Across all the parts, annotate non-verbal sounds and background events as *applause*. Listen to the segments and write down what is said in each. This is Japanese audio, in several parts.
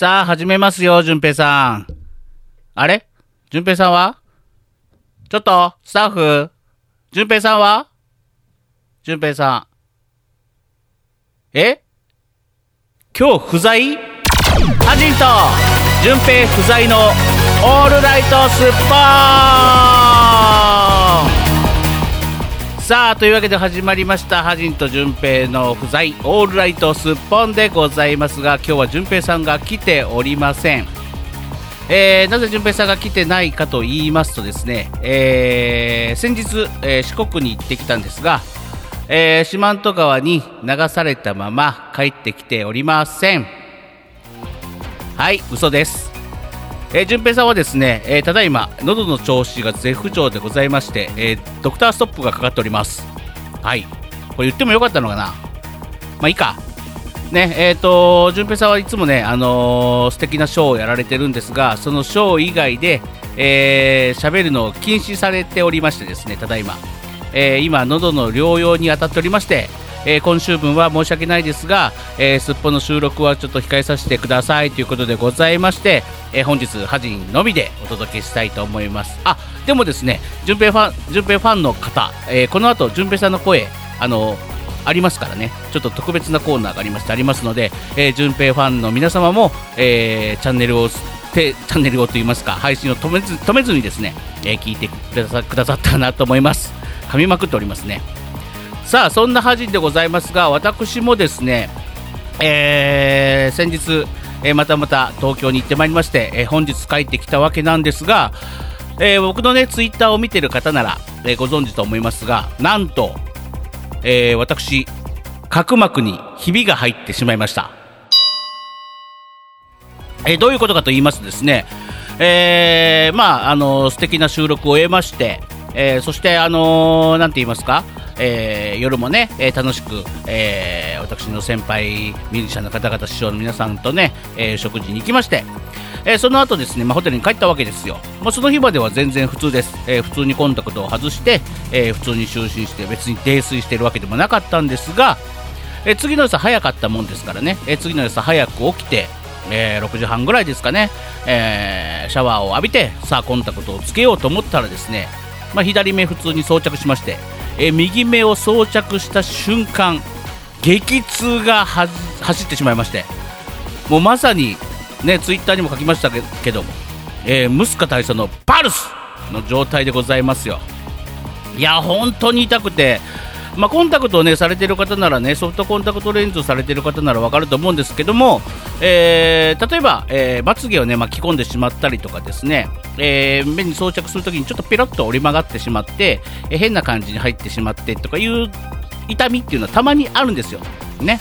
さあ、始めますよ、淳平さん。あれ？淳平さんは？ちょっと、スタッフ。淳平さんは？淳平さん。え？今日不在？ハジンと淳平不在のオールライトスッポーン。さあというわけで始まりました。ハジンと淳平の不在オールライトスッポンでございますが今日は淳平さんが来ておりません。えー、なぜ淳平さんが来てないかと言いますとですね、えー、先日、えー、四国に行ってきたんですが、え、四万十川に流されたまま帰ってきておりません。はい嘘です。えー、順平さんはですね、えー、ただいま喉の調子が絶不調でございまして、えー、ドクターストップがかかっております。はい。これ言ってもよかったのかな？まあいいか。ねえーと、順平さんはいつもね、あのー、素敵なショーをやられてるんですがそのショー以外で喋、えー、るのを禁止されておりましてですねただいま、えー、今喉の療養に当たっておりましてえー、今週分は申し訳ないですが、えー、すっぽの収録はちょっと控えさせてくださいということでございまして、えー、本日、ハジンのみでお届けしたいと思います。あでもですね、順平ファン順平ファンの方、えー、この後、順平さんの声、あのありますからね、ちょっと特別なコーナーがありましてありますので、えー、順平ファンの皆様も、えー、チャンネルをチャンネルをといいますか配信を止めず止めずにですね、えー、聞いてくださったなと思います。噛みまくっておりますね。さあそんなハジンでございますが私もですね、えー、先日、えー、またまた東京に行ってまいりまして、えー、本日帰ってきたわけなんですが、え僕のねツイッターを見てる方なら、えご存知と思いますがなんと、え私角膜にひびが入ってしまいました、えどういうことかと言いますとですねえー、まああの素敵な収録を終えまして、えそしてあのー、て言いますか？えー、夜もね、えー、楽しく、えー、私の先輩ミュージシャンの方々師匠の皆さんとね、え食事に行きまして、えその後ですね、まあ、ホテルに帰ったわけですよ、まあ、その日までは全然普通です、え普通にコンタクトを外して、え普通に就寝して別に泥酔してるわけでもなかったんですが、え次の朝早かったもんですからね、え次の朝早く起きて、えー、6時半ぐらいですかね、えー、シャワーを浴びてさあコンタクトをつけようと思ったらですね、まあ、左目普通に装着しましてえ右目を装着した瞬間激痛が走ってしまいましてもうまさにねツイッターにも書きましたけども、えー、ムスカ大佐のパルスの状態でございますよ。いや本当に痛くてまあ、コンタクトを、ね、されている方ならねソフトコンタクトレンズをされている方なら分かると思うんですけども、えー、例えば、えー、まつげを、ね、巻き込んでしまったりとかですね、えー、目に装着するときにちょっとペロッと折り曲がってしまって、えー、変な感じに入ってしまってとかいう痛みっていうのはたまにあるんですよ。ね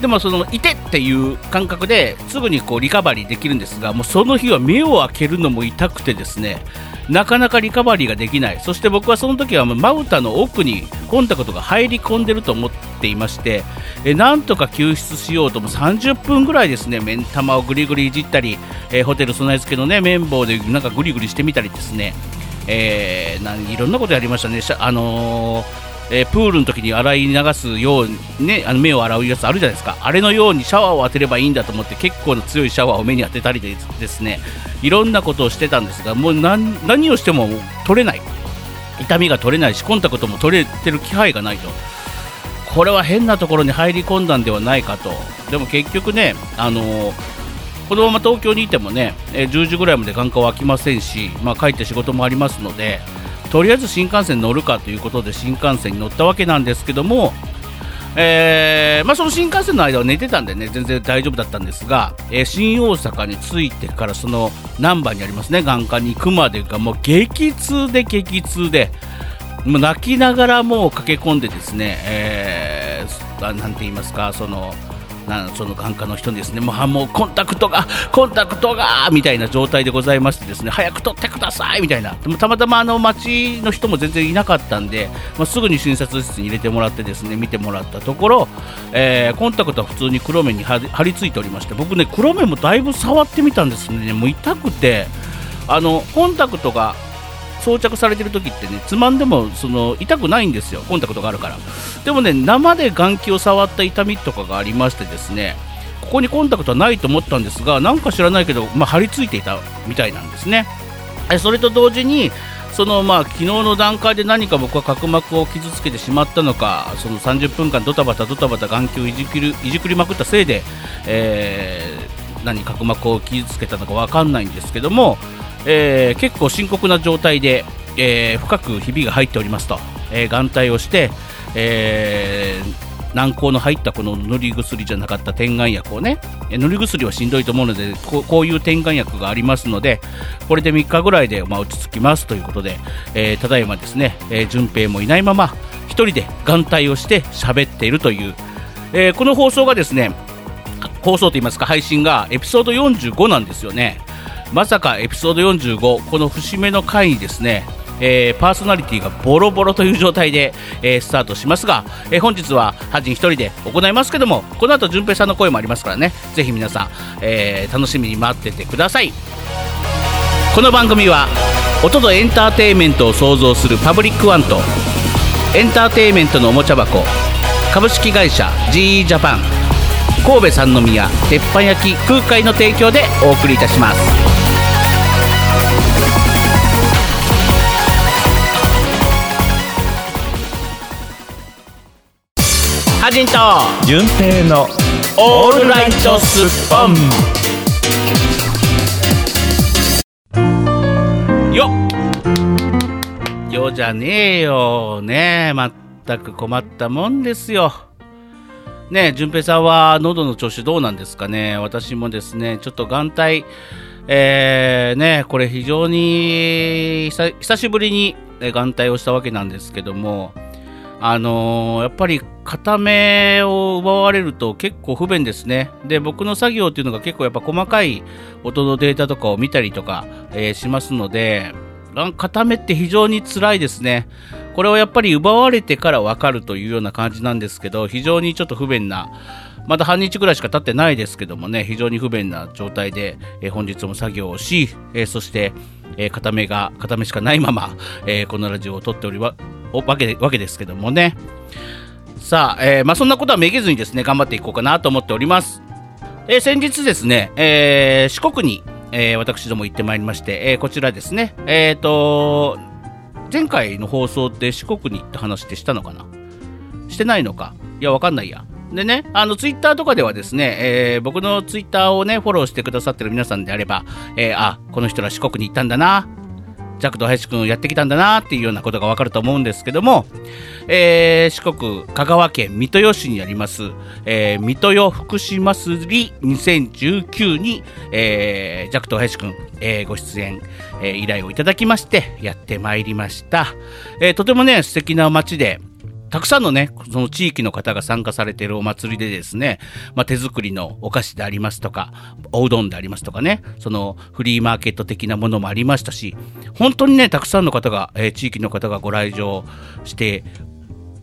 でもそのいてっていう感覚ですぐにこうリカバリーできるんですがもうその日は目を開けるのも痛くてですねなかなかリカバリーができない。そして僕はその時はまぶたの奥にコンタクトが入り込んでると思っていましてえなんとか救出しようとも30分ぐらいですね目ん玉をぐりぐりいじったり、え、ホテル備え付けのね綿棒でなんかぐりぐりしてみたりですね、えー、いろんなことやりましたね、あのーえー、プールの時に洗い流すように、ね、あの目を洗うやつあるじゃないですか。あれのようにシャワーを当てればいいんだと思って結構の強いシャワーを目に当てたりでですね。いろんなことをしてたんですがもう何何をしても取れない。痛みが取れないしコンタクトも取れてる気配がないと。これは変なところに入り込んだんではないかと。でも結局ねあのーこのまま東京にいてもね、え10時ぐらいまで眼科は開きませんし、まあ、帰って仕事もありますので、とりあえず新幹線乗るかということで新幹線に乗ったわけなんですけども、えー、まあ、その新幹線の間は寝てたんでね全然大丈夫だったんですが、えー、新大阪に着いてからその難波にありますね。眼科に行くまでがもう激痛で激痛でもう泣きながらもう駆け込んでですね、えー、なんて言いますかそのなその眼科の人にですねもうもうコンタクトがコンタクトがみたいな状態でございましてですね早く取ってくださいみたいな。でもたまたまあの町の人も全然いなかったんで、まあ、すぐに診察室に入れてもらってですね見てもらったところ、えー、コンタクトは普通に黒目に貼り付いておりまして僕ね黒目もだいぶ触ってみたんですね。もう痛くてあのコンタクトが装着されてる時ってねつまんでもその痛くないんですよ。コンタクトがあるから。でもね生で眼球を触った痛みとかがありましてですねここにコンタクトはないと思ったんですがなんか知らないけど、まあ、張り付いていたみたいなんですね。それと同時にそのまあ昨日の段階で何か僕は角膜を傷つけてしまったのかその30分間ドタバタドタバタ眼球をいじくりいじくりまくったせいで、えー、何角膜を傷つけたのか分かんないんですけども、えー、結構深刻な状態で、えー、深くひびが入っておりますと、え眼帯をして、えー軟膏の入ったこの塗り薬じゃなかった点眼薬をね塗り薬はしんどいと思うのでこういう点眼薬がありますのでこれで3日ぐらいで、まあ、落ち着きますということで、えー、ただいまですね、えー、順平もいないまま1人で眼帯をして喋っているという、えー、この放送がですね放送といいますか配信がエピソード45なんですよね。まさかエピソード45この節目の回にですねえー、パーソナリティがボロボロという状態で、えー、スタートしますが、えー、本日はハジン1人で行いますけどもこの後淳平さんの声もありますからねぜひ皆さん、え楽しみに待っててください。この番組は音とエンターテインメントを創造するパブリックワンとエンターテインメントのおもちゃ箱株式会社 GE ジャパン神戸三宮鉄板焼き空海の提供でお送りいたします。ハジンと。純平のオールライトスッポン。よっ。よじゃねえよねえまったく困ったもんですよ。ねえ順平さんは喉の調子どうなんですかね。私もですねちょっと眼帯えー、ねこれ非常に久しぶりに眼帯をしたわけなんですけどもあのー、やっぱり片目を奪われると結構不便ですね。で、僕の作業っていうのが結構やっぱ細かい音のデータとかを見たりとか、えー、しますので、片目って非常に辛いですね。これはやっぱり奪われてから分かるというような感じなんですけど、非常にちょっと不便な、まだ半日ぐらいしか経ってないですけどもね、非常に不便な状態で、えー、本日も作業をし、えー、そして、えー、片目が、片目しかないまま、えこのラジオを撮っておりわけわけですけどもね。さあ、えまあ、そんなことはめげずにですね、頑張っていこうかなと思っております。え先日ですね、えー四国に、え私ども行ってまいりまして、えこちらですね、えっ、と、前回の放送って四国に行った話ってしたのかな？してないのか？いや、わかんないや。でね、あの、ツイッターとかではですね、えー、僕のツイッターをね、フォローしてくださってる皆さんであれば、えー、あ、この人ら四国に行ったんだな、ジャクと林くんやってきたんだなっていうようなことがわかると思うんですけども、えー、四国香川県三豊市にあります、えー、三豊福島祭り2019に、えー、ジャクと林くん、えー、ご出演、えー、依頼をいただきましてやってまいりました、えー、とてもね素敵な街でたくさんのね、その地域の方が参加されているお祭りでですね、まあ、手作りのお菓子でありますとか、おうどんでありますとかね、そのフリーマーケット的なものもありましたし、本当にね、たくさんの方が、えー、地域の方がご来場して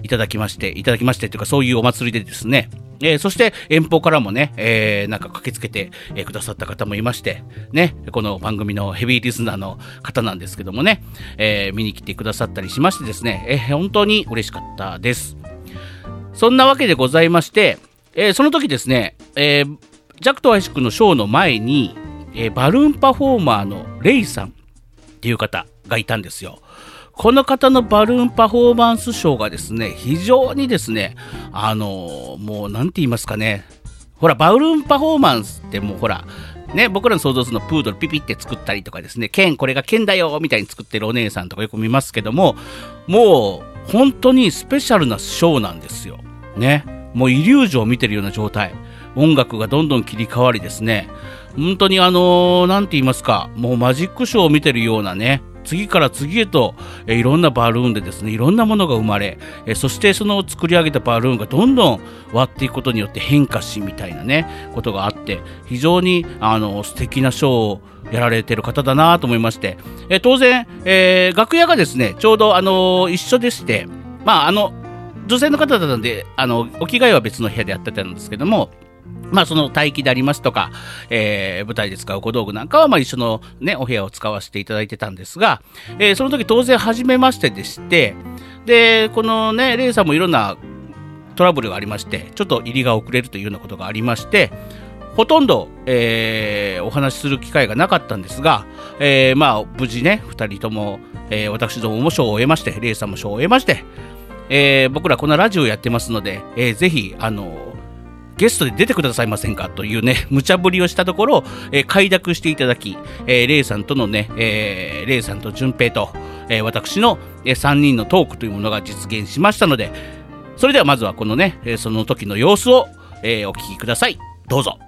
いただきまして、いただきましてというか、そういうお祭りでですね、えー、そして遠方からもね、えー、なんか駆けつけて、えー、くださった方もいまして、ね、この番組のヘビーリスナーの方なんですけどもね、え見に来てくださったりしましてですね、え本当に嬉しかったです。そんなわけでございまして、えその時ですね、えジャクトアイシ君のショーの前に、えバルーンパフォーマーのレイさんっていう方がいたんですよ。この方のバルーンパフォーマンスショーがですね、非常にですね、あのもう何て言いますかね、ほら、バルーンパフォーマンスってもうほら、ね、僕らの想像するのプードルピピって作ったりとかですね、剣、これが剣だよみたいに作ってるお姉さんとかよく見ますけども、もう本当にスペシャルなショーなんですよ。ね。もうイリュージョンを見てるような状態。音楽がどんどん切り替わりですね、本当にあのー、なんて言いますか、もうマジックショーを見てるようなね、次から次へと、えいろんなバルーンでですねいろんなものが生まれ、えそしてその作り上げたバルーンがどんどん割っていくことによって変化しみたいなねことがあって非常にあの素敵なショーをやられてる方だなと思いまして、え当然、えー、楽屋がですねちょうどあの一緒でしてまああの女性の方だったんであのお着替えは別の部屋でやってたんですけどもまあ、その待機でありますとか、えー、舞台で使う小道具なんかは、まあ、一緒のね、お部屋を使わせていただいてたんですが、えー、その時当然初めましてでして、で、このね、レイさんもいろんなトラブルがありまして、ちょっと入りが遅れるというようなことがありまして、ほとんど、えーお話しする機会がなかったんですが、えーまあ、無事ね、2人とも、えー私どもも賞を終えまして、レイさんも賞を終えまして、えー僕らこのラジオやってますので、えーぜひ、あのゲストで出てくださいませんかというね、無茶ぶりをしたところ、えー快諾していただき、えーレイさんとのね、えーレイさんと淳平と、えー私の、え3人のトークというものが実現しましたので、それではまずはこのね、えーその時の様子を、えーお聞きください。どうぞ。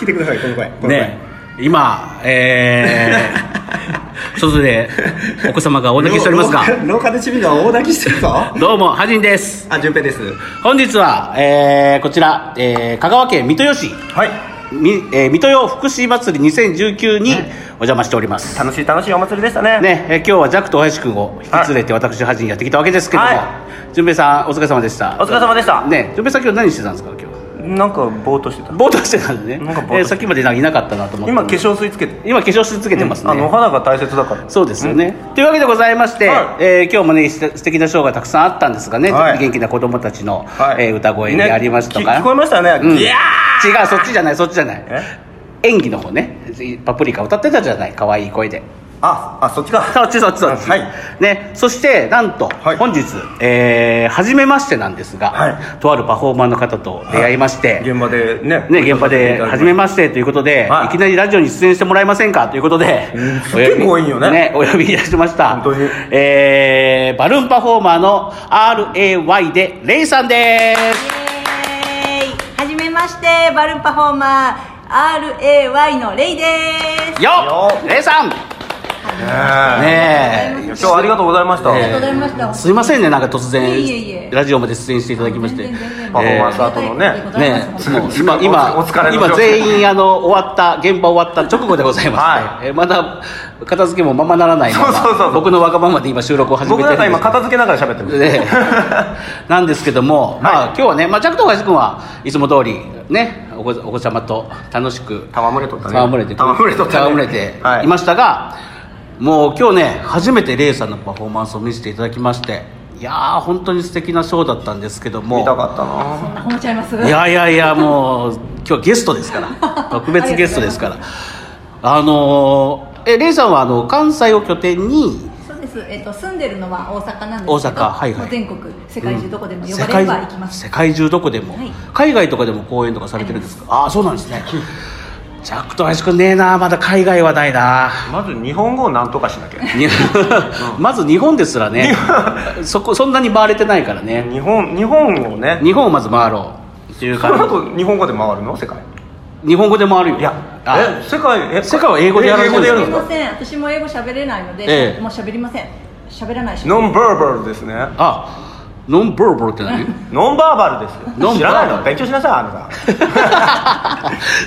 来てくださいこの声この声ね、今、えー、*laughs* 外でお子様が大泣きしておりますが、廊下でチビが大泣きしてるぞ。どうも、はじんです。あ順平です。本日は、えーこちら、えー香川県三豊市、はい。みえー、水戸洋福祉祭り2019にお邪魔しております。楽しい楽しいお祭りでしたね。ね、えー今日はジャックと大林くんを引き連れて私はじんやってきたわけですけども、はい。順平さんお疲れ様でした。お疲れ様でした。ね、順平さん今日何してたんですか今日？なんかぼーっとしてた。ぼーっとしてたんでね。なんかぼーっとしてえーさっきまでなんかいなかったなと思って。今化粧水つけて。今化粧水つけてますね、あのお肌が大切だから。そうですよね、というわけでございまして、はい。えー今日もねす素敵なショーがたくさんあったんですがね、はい。元気な子供たちの、はい。えー歌声でありましたとか、ねき聞こえましたよね。うん。いや違うそっちじゃないそっちじゃない。え？演技の方ね。パプリカ歌ってたじゃない可愛い声でああそっちか。*laughs* そっちそっちそっち、はい。ね、そしてなんと、はい。本日、えー初めましてなんですが、はい。とあるパフォーマーの方と出会いまして、現場でね。ね、現場で初めましてということで、はい。い、きなりラジオに出演してもらえませんか？ということで、うんお呼び結構いいよね。お呼びいたしました。本当に。えーバルーンパフォーマーの RAY でレイさんです。はじめましてバルーンパフォーマー RAY のレイです。よよっ。レイさんねねえ。今日はありがとうございました。ありがとうございました。すいませんね、なんか突然、いえいえいえ。ラジオまで出演していただきまして。パフォーマンスアートのね。ねえ、もう今、今、お疲れの今全員、あの、終わった、現場終わった直後でございまして、はえーまだ、片付けもままならないまま、そうそうそう僕のわがままで今収録を始めて僕なんか今片付けながら喋ってるね、*laughs* なんですけども、まあ今日はね、まあ、ジャックと林君はいつも通りねお子お子様と楽しく戯れとったね。戯れて戯れとったね。戯れてはい。いましたが、もう今日ね初めてレイさんのパフォーマンスを見せていただきましていやー本当に素敵なショーだったんですけども見たかったな。そんな褒めちゃいます。いやいやいやもう今日ゲストですから。*laughs* 特別ゲストですから。あのーえレイさんはあの関西を拠点に？そうです、えっと、住んでるのは大阪なんですけど大阪はいはい。全国世界中どこでも呼ばれ世界れば行きます、世界中どこでも、はい。海外とかでも公演とかされてるんですか？ああそうなんですねジャックと林くんねえな。まだ海外はないな。まず日本語をなんとかしなきゃ。にまず日本ですらね。そこそんなに回れてないからね。日本日本をね。日本をまず回ろう。っていうその感後日本語で回るの？世界。じ日本語で回るよ。いや。あ。え世界え世界は英語でやるんですか私も英語喋れないので、ええ。もう喋りません。喋らないし。ノンバーバルですね。あノンボルボルって何？ノンバーバルです。よ知らないの？勉強しなさいあなた。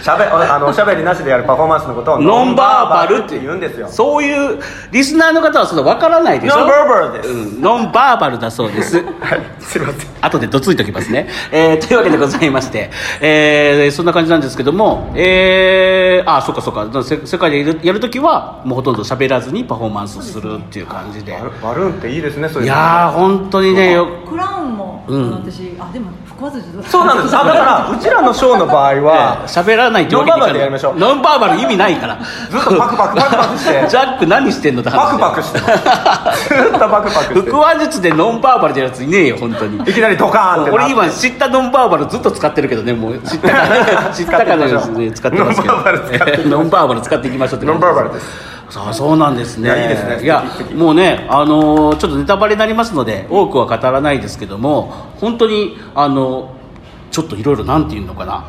しゃべあのおしゃべりなしでやるパフォーマンスのことをノンバーバルって言うんですよ。そういうリスナーの方はそれ分からないでしょ？ノンバーバルです、うん。ノンバーバルだそうです。はい。すいません。後でどついておきますね、えーというわけでございまして、えーそんな感じなんですけども。えー、あそっかそっか。せ世界でやるときはもうほとんど喋らずにパフォーマンスするっていう感じで、バルーンっていいですねそういうの。いやー本当にねよクラウンも、うん。私あでも腹話術そうなんです。あだからうちらのショーの場合は喋らないってわけにいかないノンバーバルでやりましょう。ノンバーバル意味ないから。ずっとパクパクパクパクして。*laughs* ジャック何してんのってパ話クパクして。ずっとパクパクして。腹話術でノンバーバルでやるやついねえよ本当に。いきなりドカーンってな俺今知ったノンバーバルずっと使ってるけどねもう。知ったか知ったかのように使ってますけど。*laughs* ノンバーバル使って。*laughs* ノンバーバル使っていきましょうってノンバーバルですそうそうなんですね。いやいいですね。いやもうねあのーちょっとネタバレになりますので多くは語らないですけども本当にあのちょっといろいろなんていうのかな。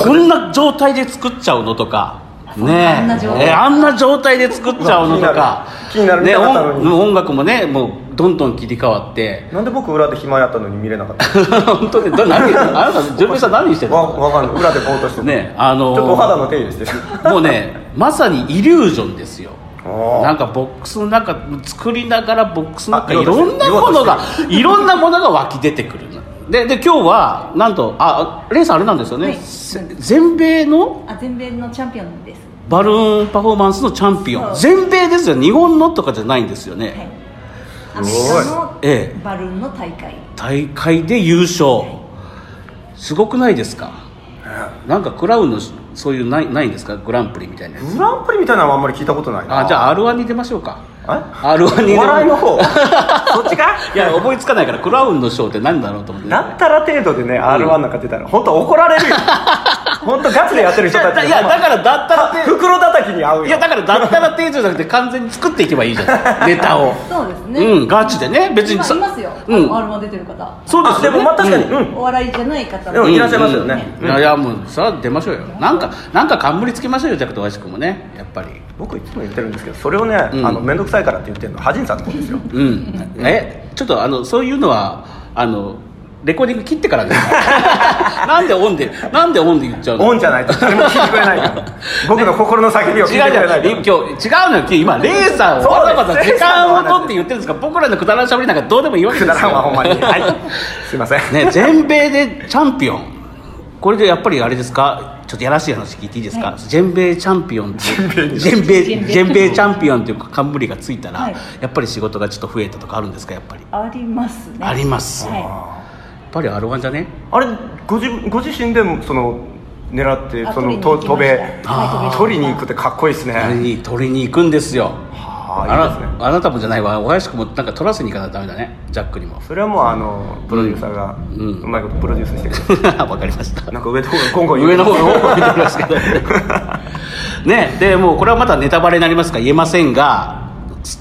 こんな状態で作っちゃうのとかねあんな状態。えあんな状態で作っちゃうのとか。気になる気ね音音楽もねもうどんどん切り替わって。なんで僕裏で暇やったのに見れなかった *laughs* 本当に？ど何？あなた純平さん何してるわの？わかんない。裏でぼーっとしてるねあのーちょっとお肌の手入れして。るもうねまさにイリュージョンですよ。なんかボックスの中作りながらボックスの中あいろんなものがいろんなものが湧き出てくるでで今日はなんとあレイさんあれなんですよね、はい。せ全米の？あ全米のチャンピオンです。バルーンパフォーマンスのチャンピオン。全米ですよ。日本のとかじゃないんですよね、はい。アメリカのええ。バルーンの大会。大会で優勝。すごくないですか？なんかクラウンのそういうないないんですか？グランプリみたいなグランプリみたいなのはあんまり聞いたことないな。あじゃあ r 1に出ましょうかあ？R 1に笑いの方？*laughs* そっちか？いや思いつかないからクラウンのショーって何だろうと思って。だったら程度でね r 1なんか出たら本当怒られるよ *laughs* 本当ガチでやってる人たちいやだからだったらって袋叩きに合うよ。いやだからだったら程度じゃなくて完全に作っていけばいいじゃん。*laughs* ネタを。そうですね、うんガチでね。別に今いますよ、うん。R1 出てる方。そうですでもまあ確かに。お笑いじゃない方でもいらっしゃいますよね。うん。いやいやもうそれは出ましょうよ。なんかなんか冠つけましょうよジャクと大志くんもね。やっぱり。僕いつも言ってるんですけどそれをね、面倒くさいからって言ってるのはハジンさんの方ですよ。うん。えちょっとあのそういうのはあのレコーディング切ってからです *laughs* なんでオンでなんでオンで言っちゃうの？オンじゃないと誰も聞いてくれないから。*laughs* 僕の心の叫びを聞いてく違うじゃれないから。ん今日違うのよ。今レイさんをわざわざ時間を取って言ってるんですか？ら僕らのくだらんしゃべりなんかどうでもいいわけくですよ。だらんわほんまに。はい。*laughs* すいません。ね、全米でチャンピオン。これでやっぱりあれですか？ちょっとやらしい話聞いていいですか、全米チャンピオンっていう全米全米全米チャンピオン。っていう冠がついたら、はい。やっぱり仕事がちょっと増えたとかあるんですか？やっぱり。ありますね。あります。はいぱり R1 じゃね？あれご自ご自身でもその狙ってあそのと飛べ。取りに行くってかっこいいですね。取りに取りに行くんですよ。はああね。なあなたもじゃないわ。おやしくもなんか取らせに行かないとダメだね。ジャックにも。それはもうあのプロデューサーがうん。うまいことプロデュースしてくれ *laughs* わかりました。なんか上の方が今後上の方の方を見てますけど。*laughs* ねでもうこれはまたネタバレになりますから言えませんが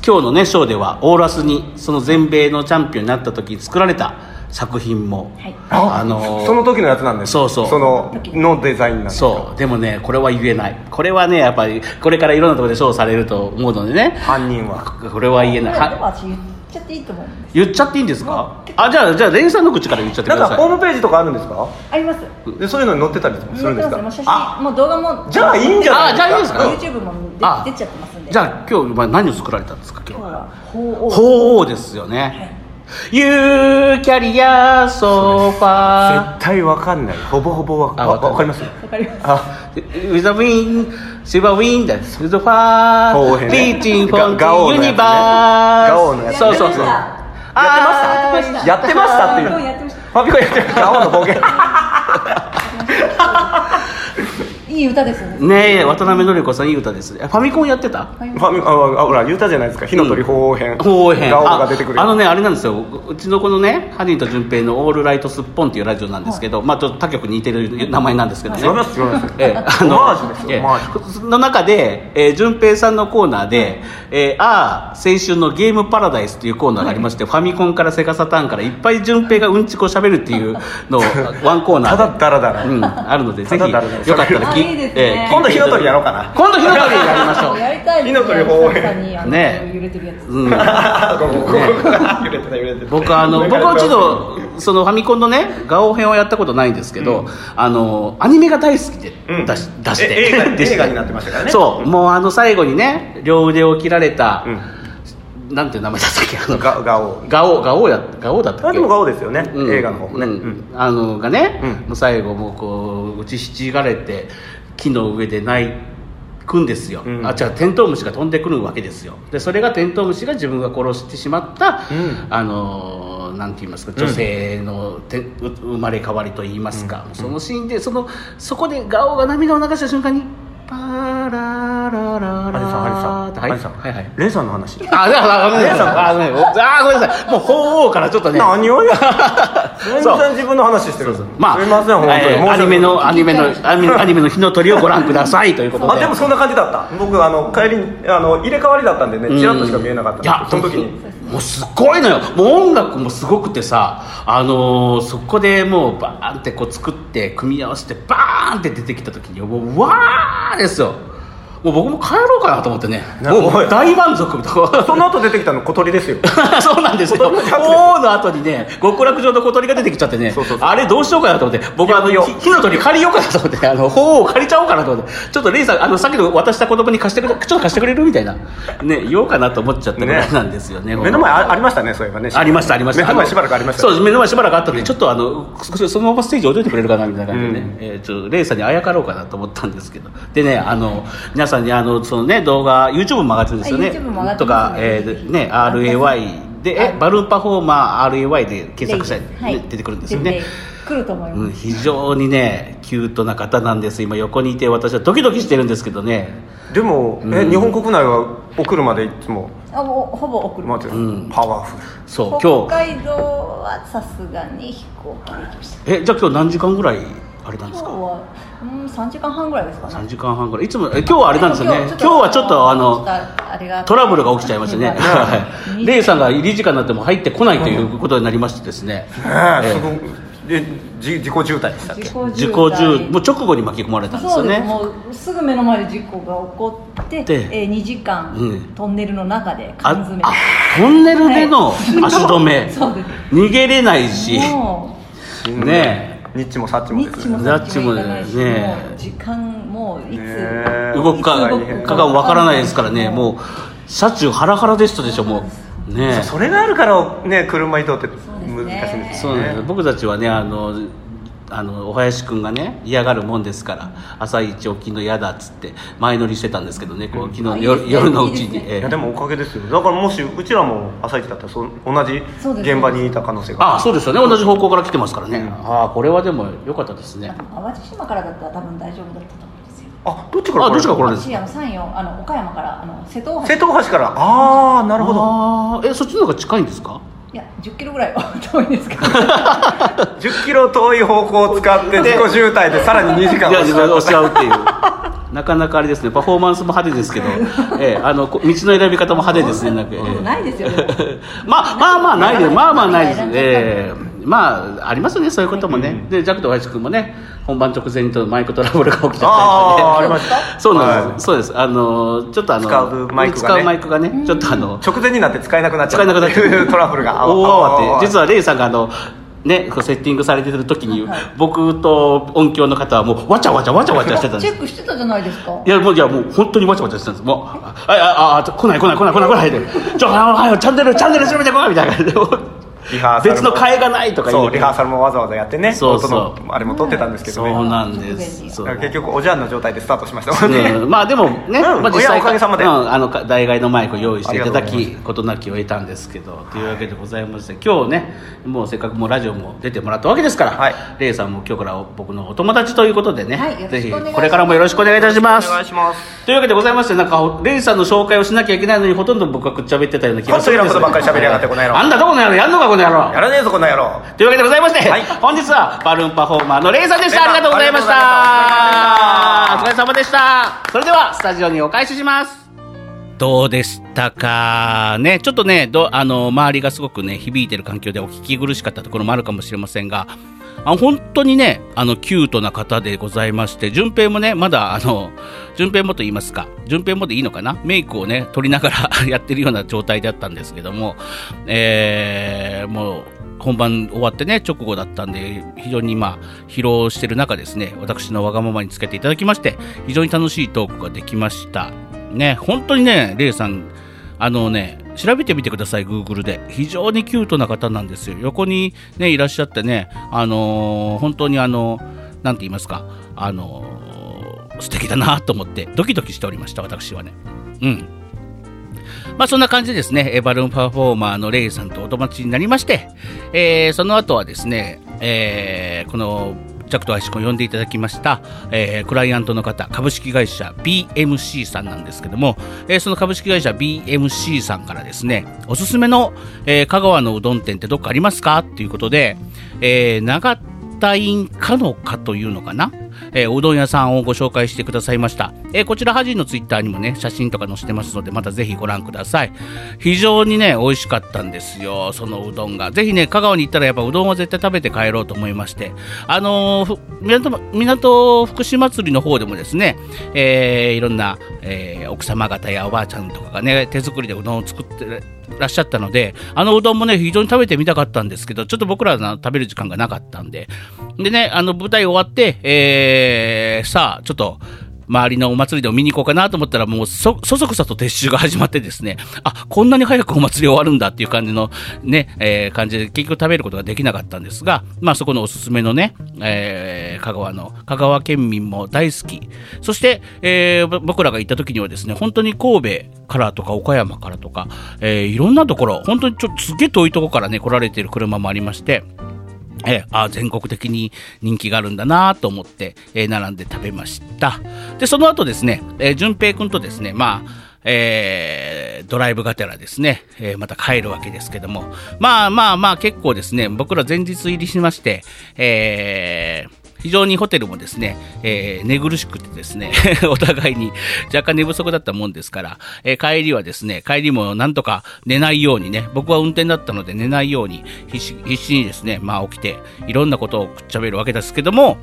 今日のねショーではオーラスにその全米のチャンピオンになった時に作られた作品も、はい。あのーその時のやつなんですそうそう。そののデザインなんですそう。でもねこれは言えない。これはねやっぱりこれからいろんなところでショーされると思うのでね。犯人は。これは言えない。言っちゃっていいと思うんです。言っちゃっていいんですか？あじゃあじゃあレイさんの口から言っちゃってください。ホームページとかあるんですか？あります。でそういうのに載ってたりもするんですか？もう写あ。真もう動画もじゃあいいんじゃない？あじゃあいいですか？YouTube もあ。出出ちゃってますんで。じゃあ今日まあ何を作られたんですか？今日。は今日は鳳凰鳳凰ですよね、ユーキャリアソファ絶対わかんない。ほぼほぼわあわかります？わかります。あー With a wind Silver wind With the far 鳳凰編ね。Reaching ガ from ガオ the のやつね universe ガオのやつそうそうそう。やってました？やってましたっていう。ファミコンやってましたガオの暴言 *laughs* いい歌ですよね。ねえ渡辺典子さんいい歌ですね。ファミコンやってた？ファミファミああほら言うたじゃないですか。火の鳥鳳凰編鳳凰編が出てくるああのねあれなんですよ。うちのこのねハニーと順平の「オールライトスッポン」っていうラジオなんですけど、まあちょっと他局に似てる名前なんですけどね、違いますええあオマージュですよええオマージの中で、えー、順平さんのコーナーで「えー、ああ青春のゲームパラダイス」っていうコーナーがありまして、ファミコンからセガサターンからいっぱい順平がうんちこしゃべるっていうのをワンコーナーで。ただダラダラ。うん、あるのでぜひよかったらきあいいですね。えー今度火の鳥やろうかな。今度火の鳥やりましょう。やりたい火の鳥鳳凰久々にあのね。揺れてるやつ。うん。揺れてた揺れてた僕あの僕はちょっとそのファミコンのねガオ編をやったことないんですけど、あのアニメが大好きでうん。出し,、*laughs* 出して。映画になってましたからね。そう。もうあの最後にね両腕を切られた、うんなんていう名前だったっけ？あのガガオ。ガオガオやガオだったっけ？あでもガオですよね。うん。映画の方もね。うん。うん。あのがね、うん。もう最後もうこう打ちひしがれて木の上で泣くんですよ、うん。あじゃあテントウムシが飛んでくるわけですよ。でそれがテントウムシが自分が殺してしまった、うん。あのなんて言いますか女性のて、う生まれ変わりと言いますか、そのシーンでそのそこでガオが涙を流した瞬間にパララララハリさんハリさん。はいはいレイさん。の話あ、じゃあ、ごめんなさい。あ、ごめんなさい。あごめんなさい。もう、鳳凰からちょっとね。何をや。*laughs* 全然自分の話してる。まあ、すみません本当に。アニメの、アニメの、アニメアニメの火の鳥をご覧ください。ということで。あでもそんな感じだった。僕あの帰りにあの入れ替わりだったんでねちらっとしか見えなかったんいやでその時に。もうすごいのよ。もう音楽もすごくてさあのーそこでもうバーンってこう作って組み合わせてバーンって出てきた時にもうわーですよもう僕も帰ろうかなと思ってね。なもう大満足みたいなその後出てきたの小鳥ですよ。*laughs* そうなんですよ。王の後にね、極楽城の小鳥が出てきちゃってね。あれどうしようかなと思って、僕はあの、火の鳥借りようかなと思って、あの、鳳凰借りちゃおうかなと思って、ちょっとレイさん、あの、さっきの渡した子供に貸してくれ、ちょっと貸してくれるみたいな、ね、言おうかなと思っちゃったぐらいなんですよね。目の前あありましたねそういえばね。ありましたありました。目の前しばらくありました。そう目の前しばらくあったんでちょっとあのそそのままステージ置いといてくれるかなみたいな感じでね、うん。えーちょっとレイさんにあやかろうかなと思ったんですけど。でねあの皆さんにあのそのね動画 YouTube も上がってるんですよね。あ YouTube も上がってとか、えーね RAY で、はいえバルーンパフォーマー RAY で検索したら、はい。ね出てくるんですよね。出てくると思います、うん、非常にねキュートな方なんです。今横にいて私はドキドキしてるんですけどね。でも、え日本国内はお車でいつも？あもうほぼ送る、待って、うん。パワフル。そう北今日。海道はさすがに飛行機で行きました。えじゃあ今日何時間ぐらいあれなんですか？今日はうん3時間半ぐらいですかね。3時間半ぐらい。いつもえ今日はあれなんですよね。今日はちょっとあのトラブルが起きちゃいましたね。*laughs* はい。レイさんが入り時間になっても入ってこないということになりましてですね。ねえすごいでじ自己渋滞でしたっけ？自己事渋滞。故中もう直後に巻き込まれたんですそうです。よねもうすぐ目の前で事故が起こって、でえー、2時間、うん。トンネルの中であ缶詰。あトンネルでのはい。足止め。*laughs* そうです。逃げれないし。もねニッチもサッチうもですね。ニッチもサッチもいかないし、ね時間もういつ、動くかいつ動くかがわからないですからね。もう車中ハラハラでしたでしょもうね。それがあるからね車移動ってそう難しいんですよそうなんですね。僕たちはねあのあのお林くんがね嫌がるもんですから朝一起きるの嫌だっつって前乗りしてたんですけどねこう昨日夜夜のうちに。いやでもおかげですよ。だからもしうちらも朝一だったらそ同じそうです現場にいた可能性が。あそうですよね。同じ方向から来てますからね、ああこれはでも良かったですね。淡路島からだったら多分大丈夫だったと思うんですよ。あどっちからあどっちから来られるんです私あの山陽あの岡山からあの瀬戸大橋。瀬戸大橋から。ああなるほど。ああえそっちの方が近いんですか？いや10キロぐらいは *laughs* 遠いですけど。*laughs* 10キロ遠い方向を使って自己渋滞でさらに2時間いや自分で押し合うっていう。なかなかあれですね。パフォーマンスも派手ですけど、ええ、あのこ道の選び方も派手ですねなんか、ええ。ないですよ。*laughs* まあまあまあないですまあまあないです。選んじゃったええまあありますよねそういうこともね、でジャックと林君もね本番直前にとマイクトラブルが起きちゃあああったりしてりました。そうなんです、はい。そうです。あのちょっとあの使うマイクがね。使うマイクがねちょっとあの直前になって使えなくなっちゃ使えなくなっちゃっトラブルが。大慌て実ははレイさんがあのね、セッティングされてる時に、僕と音響の方はもうわちゃわちゃわちゃわちゃしてたんです。チェックしてたじゃないですか？いやもういやもう本当にわちゃわちゃしてたんです。もうああああ来ない来ない来ない来ない来ないでちょああチャンネルチャンネル閉めてこいみたいな感じで別の替えがないとか言そうリハーサルもわざわざやってねそうそう。音のあれも撮ってたんですけどそうねなんです結局おじゃんの状態でスタートしましたもんね。うん。まあでもね、うん。まあ、実際おかげさまで。うん、あのか代替のマイクを用意していただき事なきを得たんですけどというわけでございまして今日ねもうせっかくもうラジオも出てもらったわけですから、はい。レイさんも今日から僕のお友達ということでね、はいぜひこれからもよろしくお願いいたします。お願いしますというわけでございましてなんかレイさんの紹介をしなきゃいけないのにほとんど僕がくっちゃべってたような気がするんですこっちのことばっかり喋りやがってこの野郎。あんだどこの野郎やんのかこの野郎やらねえぞこの野郎。というわけでございまして、はい。本日はバルーンパフォーマーのレイさんでした。ありがとうございました。あお疲れ様でした。それではスタジオにお返しします。どうでしたかね。ちょっとねどあの周りがすごくね響いてる環境でお聞き苦しかったところもあるかもしれませんがあ本当にねあのキュートな方でございまして順平もねまだあの順平もと言いますか順平もでいいのかなメイクをね取りながら *laughs* やってるような状態だったんですけどもえー、もう本番終わってね、直後だったんで、非常にまあ、疲労してる中ですね、私のわがままにつけていただきまして、非常に楽しいトークができました。ね、本当にね、レイさん、あのね、調べてみてください、Google で。非常にキュートな方なんですよ。横にね、いらっしゃってね、あのー本当にあの、なんて言いますか、あのー素敵だなと思って、ドキドキしておりました、私はね。うん。まあそんな感じでですね、バルーンパフォーマーのレイさんとお友達になりまして、えーその後はですね、えーこのジャクとアイシコ呼んでいただきました、えークライアントの方、株式会社 BMC さんなんですけども、えーその株式会社 BMC さんからですね、おすすめの、えー香川のうどん店ってどっかありますか？っていうことで、えー長田院かのかというのかな、えーうどん屋さんをご紹介してくださいました。えーこちら、ハジンのツイッターにもね、写真とか載せてますので、またぜひご覧ください。非常にね、美味しかったんですよ、そのうどんが。ぜひね、香川に行ったらやっぱうどんは絶対食べて帰ろうと思いまして、あのー港、港福祉祭りの方でもですね、えーいろんな、えー奥様方やおばあちゃんとかがね、手作りでうどんを作ってらっしゃったので、あのうどんもね、非常に食べてみたかったんですけど、ちょっと僕らの食べる時間がなかったんで、でね、あの舞台終わって、えー、さあ、ちょっと、周りのお祭りでも見に行こうかなと思ったら、もうそ、そそくさと撤収が始まってですね、あ、こんなに早くお祭り終わるんだっていう感じのね、えー感じで結局食べることができなかったんですが、まあそこのおすすめのね、えー香川の。香川県民も大好き。そして、えー僕らが行った時にはですね、本当に神戸からとか岡山からとか、えーいろんなところ、本当にちょっとすげえ遠いとこからね、来られてる車もありまして、えーあ全国的に人気があるんだなと思って、えー並んで食べました。で、その後ですね、えー、淳平くんとですね、まあ、えードライブがてらですね、えーまた帰るわけですけども、まあまあまあ結構ですね、僕ら前日入りしまして、えー非常にホテルもですね、えー寝苦しくてですね、*laughs* お互いに若干寝不足だったもんですから、えー帰りはですね、帰りもなんとか寝ないようにね、僕は運転だったので寝ないように必死必死にですね、まあ起きて、いろんなことをくっちゃべるわけですけども、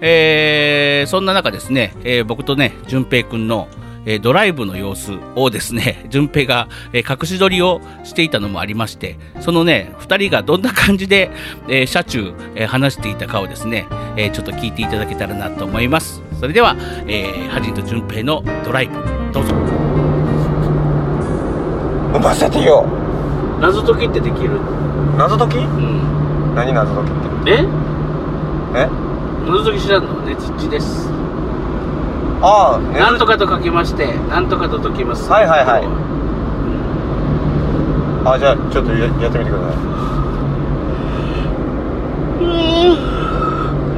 えーそんな中ですね、え僕とね、淳平くんの、えードライブの様子をですね、*laughs* 淳平が、えー隠し撮りをしていたのもありまして、そのね、二人がどんな感じで、えー車中、えー話していたかをですね、えーちょっと聞いていただけたらなと思います。それでは、えー、ハジンと淳平のドライブ、どうぞ。飲ませてよ謎解きってできる？謎解き？うん。何謎解きって？え？え？謎解き知らんの？ねちっちです。ああ、ね、なんとかと書きまして、なんとかと解きます。はいはいはいあじゃあちょっとややってみてくださ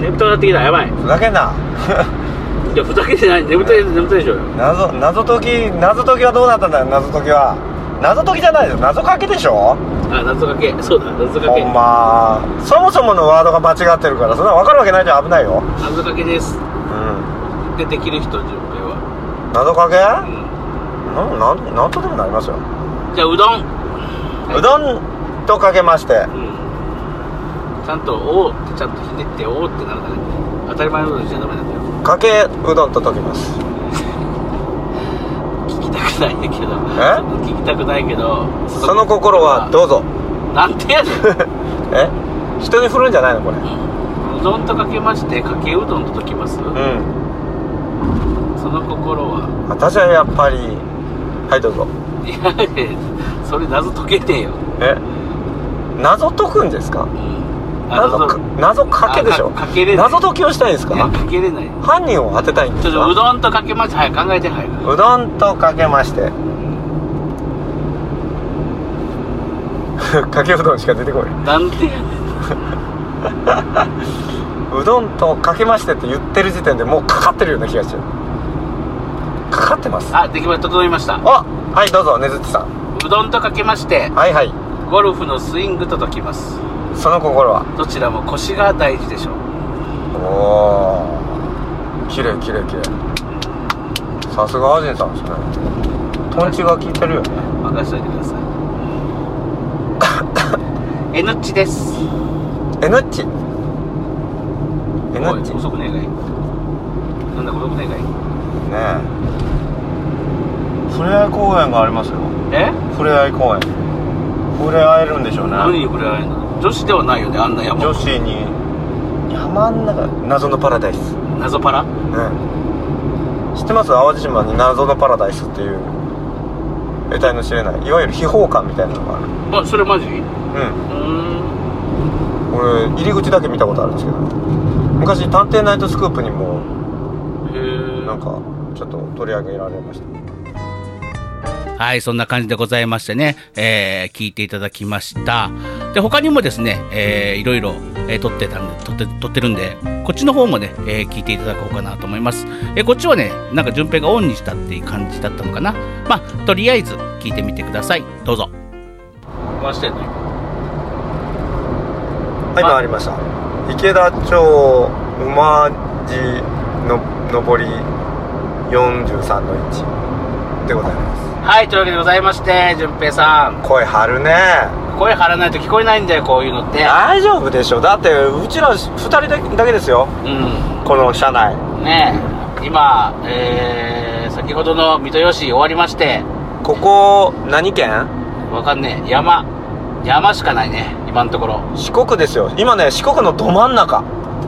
眠たくなってきた、やばい。いふざけんな *laughs* いや、ふざけてない。眠たい、眠たいでしょ。謎謎解き謎解きはどうなったんだよ謎解きは謎解きじゃないです謎かけでしょあ、謎かけ。そうだ、謎かけほん。まそもそものワードが間違ってるからそんな分かるわけないじゃん危ないよ謎かけです。うんで、できる人、順平は。謎かけ？うん。なんなんとでもなりますよじゃあ、うどん。うどんとかけましてうん。ちゃんと、おーってちゃんとひねって、おーってなるからね。当たり前のことじゃダメなんだよ。かけうどんと解きます聞きたくないけど。え？聞きたくないけど。その心はどうぞなんてやねん。*laughs* え？人に振るんじゃないのこれうどんとかけまして、かけうどんと解きます、うんその心は？私はやっぱりはいどうぞいやそれ謎解けねえよ。え？謎解くんですか？うん。あ謎か謎かけでしょ？あかかけれない謎解きをしたいんですいや、かかけれない。犯人を当てたいんでちょっとうどんとかけまして、はい、考えて、はい。うどんとかけまして *laughs* かけうどんしか出てこないなんでやねん。*laughs* うどんとかけましてって言ってる時点でもうかかってるような気がしちゃうかかってますあ、できました、整いました。あはいどうぞねずっちさんうどんとかけまして、はいはいゴルフのスイングと解きます。その心は？どちらも腰が大事でしょう。おおきれいきれいきれいさすがアジンさんですねトンチが効いてるよね任しといてください。*laughs* N っちです。えぬっち？えぬおいっちね遅くねえかい。なんだ、遅くねえかい。え。ふれあい公園がありますよ。え？ふれあい公園。ふれあえるんでしょうね。何に触れ合えるの女子ではないよね、あんな山。女子に。山ん中。謎のパラダイス。謎パラ？うん知ってます？淡路島に謎のパラダイスっていう。得体の知れない。いわゆる秘宝館みたいなのがある。あ、それマジ？うん。俺入り口だけ見たことあるんですけど昔「探偵ナイトスクープ」にも。なんかちょっと取り上げられましたはい、そんな感じでございましてね、えー聞いていただきました。で、他にもですね、えーいろいろ、えー撮ってたんで、撮って、撮ってるんで、こっちの方もね、えー聞いていただこうかなと思います。えーこっちはね、なんか順平がオンにしたっていう感じだったのかな。まあ、とりあえず聞いてみてください。どうぞ。回してんの？はい回りました池田町馬路の上り43の1でございますはい、というわけでございまして、順平さん。声張るね声張らないと聞こえないんだよ、こういうのって。大丈夫でしょだってうちら2人だけですようん。この車内ねえ、今、えー、先ほどの水戸吉終わりまして、ここ何県？わかんねえ、山。山しかないね、今のところ。四国ですよ。今ね四国のど真ん中。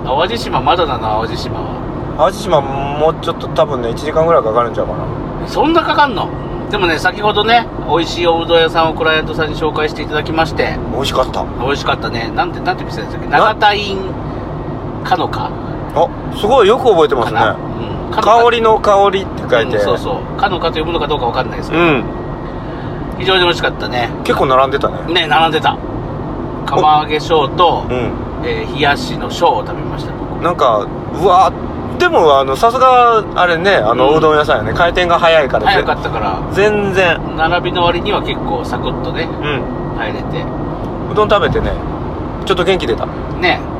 淡路島まだだな淡路島は。淡路島もうちょっと多分ね1時間ぐらいかかるんちゃうかな。そんなかかんの？でもね先ほどね美味しいおうどん屋さんをクライアントさんに紹介していただきまして。美味しかった。美味しかったね。なんてなんて店でしたっけ？長田院かのかあすごいよく覚えてますね。うん、香りの香りって書いて、うんそうそう。かのかと読むのかどうかわかんないですけど、うん非常に美味しかったね。結構並んでたね。ね並んでた。釜揚げ小と、うん。えー冷やしの小を食べました。僕なんかうわでもあのさすがあれねあの、うん。うどん屋さんやね。回転が早いから早かったから。全然。並びの割には結構サクッとねうん。入れて。うどん食べてねちょっと元気出た。ね。非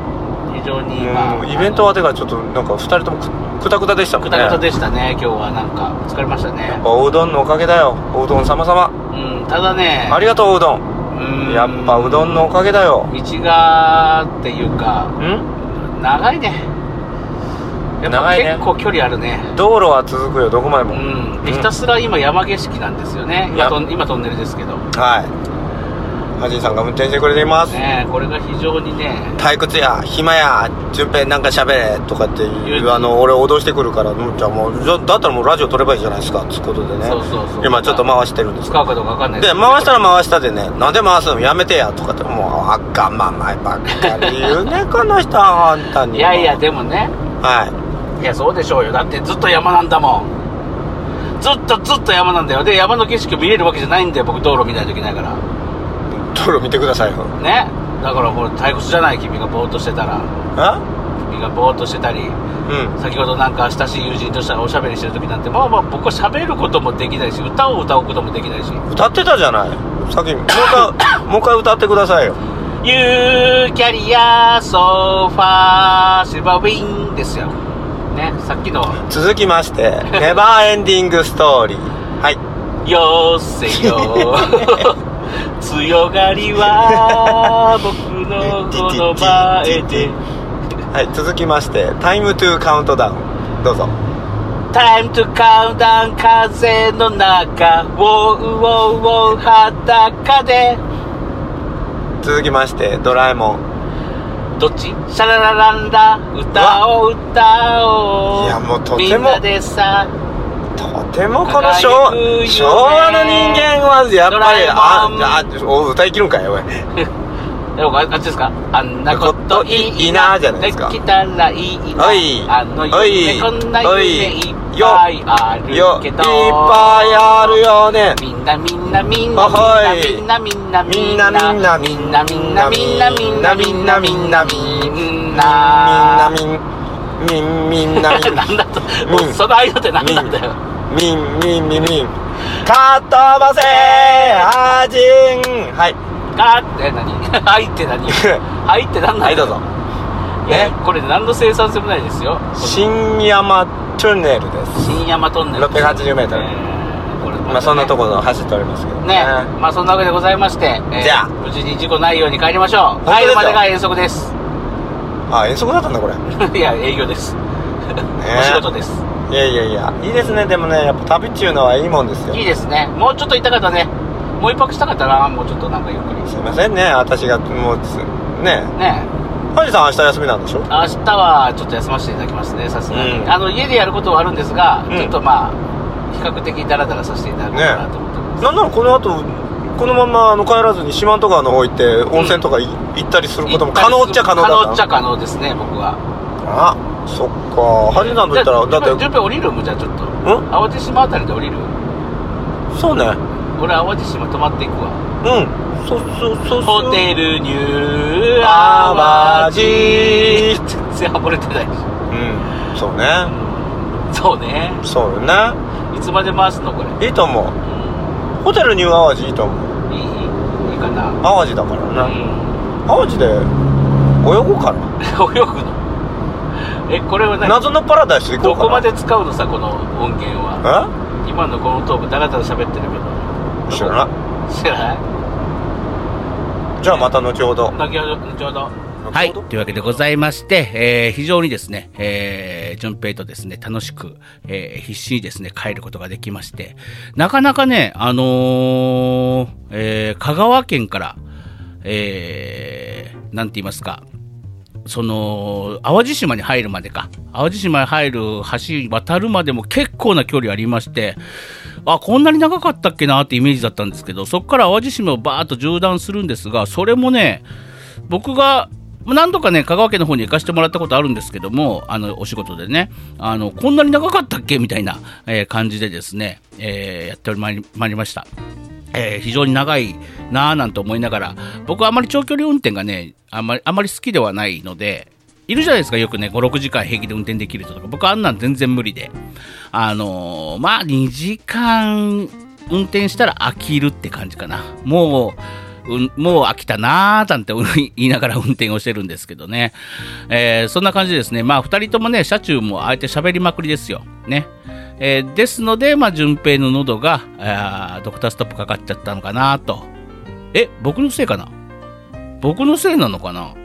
常にまあうんイベントはてかちょっとなんか2人ともくくたくたでしたもんね。くたくたでしたね今日は。なんか疲れましたね。おうどんのおかげだよ。おうどん様々。うんただねありがとううどん。うん。やっぱうどんのおかげだよ。道がっていうかん？長いね。やっぱ長いね。結構距離あるね。道路は続くよどこまでも、うん。でひたすら今山景色なんですよね。今やと今トンネルですけど。はいハジンさんが運転して。くれて。います、ねこれが非常にね退屈や暇や順平なんか喋れとかって。いうあの俺脅して。くるからじゃあもうじゃだったらもうラジオ撮ればいいじゃないですかって。ことでねそうそうそう今ちょっと回して。るんです使うかどうかわかんないで回したら回したでねなんで回すのやめて。やとかって。もうあかんまんまいばっかり言うねこの人は本当にいやいやでもねはいいやそうでしょうよだって。ずっと山なんだもんずっとずっと山なんだよで山の景色見れるわけじゃないんだよ僕道路見ないといけないから見てくださいよ。ね。だからこれ退屈じゃない君がぼーっとしてたら。あ？君がぼーっとしてたりうん。先ほどなんか親しい友人としたらおしゃべりしてる時なんてまあまあ僕はしゃべることもできないし歌を歌うこともできないし。歌ってたじゃない？さっきもう一回 *coughs* もう一回歌ってくださいよ「ユーキャリアソファーシルバーウィン」ですよ。ねさっきの続きまして「*laughs* ネバーエンディングストーリー」はい「よせよ *laughs* *laughs* 強がりは *laughs* 僕のこの前で」はい続きまして「タイムトゥーカウントダウン」どうぞ。タイムトゥカウンダウン風の中。ウォーウォーウォー裸で。続きまして「ドラえもん。どっち？シャララランラ。歌を歌おう。いやもうとても。みんなでさ」とてもこの昭昭和の人間はやっぱりああお歌い切るんかいおい。*laughs* あっちですか？あんなこといいなじゃないですか。できたらいいな。おい。あの夢こんなお夢いいっぱいあるよ。いっけどぱいあるよね。みんなみんなみんなあはいみんなみんなみんなみんなみんなみんなみんなみんなみんなみんなみんみんななみんみんみんなみんなんだとみんもうその間って何なんだよみんみんみんみんかっ飛ばせはじん。はい。ガーって何？*laughs* はいって何？*laughs* はいって何なんはいどうぞ。いやね。これ何の生産性もないですよ。新山トンネルです。新山トンネル。680m えーまあそんなところ走っておりますけどね。まあそんなわけでございまして、えーじゃあ。無事に事故ないように帰りましょう。帰るまでが遠足です。あ遠足だったんだこれ。*laughs* いや営業です、ねお仕事です。いやいやいや。いいですねでもねやっぱ旅っちゅうのはいいもんですよ。いいですね。もうちょっといたかったね。もう一泊したかったなもうちょっとなんかゆっくり。すいませんね。私がもうつね。ね。ハジさん明日休みなんでしょ？明日はちょっと休ませていただきますねさすがに、うん。あの家でやることはあるんですが、うん。ちょっとまあ比較的ダラダラさせていただこうかなと思ってます、なん。ならこの後このままあの帰らずに四万十川の方行って温泉とかい、行ったりすることも可能っちゃ可能だ可能っちゃ可能ですね僕は。あそっか。ハジさんと言ったらだって順平降りるもん？じゃあちょっと。うん？淡路島あたりで降りる？そうね。俺淡路島泊まっていくわ。うん。そそそそホテルニュー淡淡路。路全然ハモれてないし。うん。そうね。そうね。そうよね。いつまで回すの？これ。いいと思う。ホテルニュー淡路いいと思う。いいいいかな。淡路だからな、うん。淡路で泳ごうかな。*laughs* 泳ぐの？えこれは何？謎のパラダイス行こうかな。どこまで使うのさこの音源は？え？今のこのトークだらだら喋ってるけど。知らない。知らない？じゃあまた後ほど。後ほど。後ほど。はい。というわけでございまして、えー非常にですね、えー、順平とですね、楽しく、えー必死にですね、帰ることができまして、なかなかね、あのーえー香川県から、えー、なんて言いますか、その、淡路島に入るまでか。淡路島に入る橋渡るまでも結構な距離ありまして、あ、こんなに長かったっけなってイメージだったんですけど、そこから淡路島をバーッと縦断するんですが、それもね、僕が何度かね、香川県の方に行かせてもらったことあるんですけども、あの、お仕事でね、あの、こんなに長かったっけみたいな、えー、感じでですね、えー、やってまいりました。えー、非常に長いなぁなんて思いながら、僕はあまり長距離運転がね、あまり、あまり好きではないので、いるじゃないですか、よくね、5、6時間平気で運転できる人とか、僕あんなん全然無理で、あのー、まあ、2時間運転したら飽きるって感じかな。もう、うん、もう飽きたなーなんて *laughs* 言いながら運転をしてるんですけどね。えー、そんな感じですね。まあ、2人ともね、車中もあえて喋りまくりですよ。ね。えー、ですので、まあ、順平の喉が、あドクターストップかかっちゃったのかなと。え、僕のせいかな？僕のせいなのかな？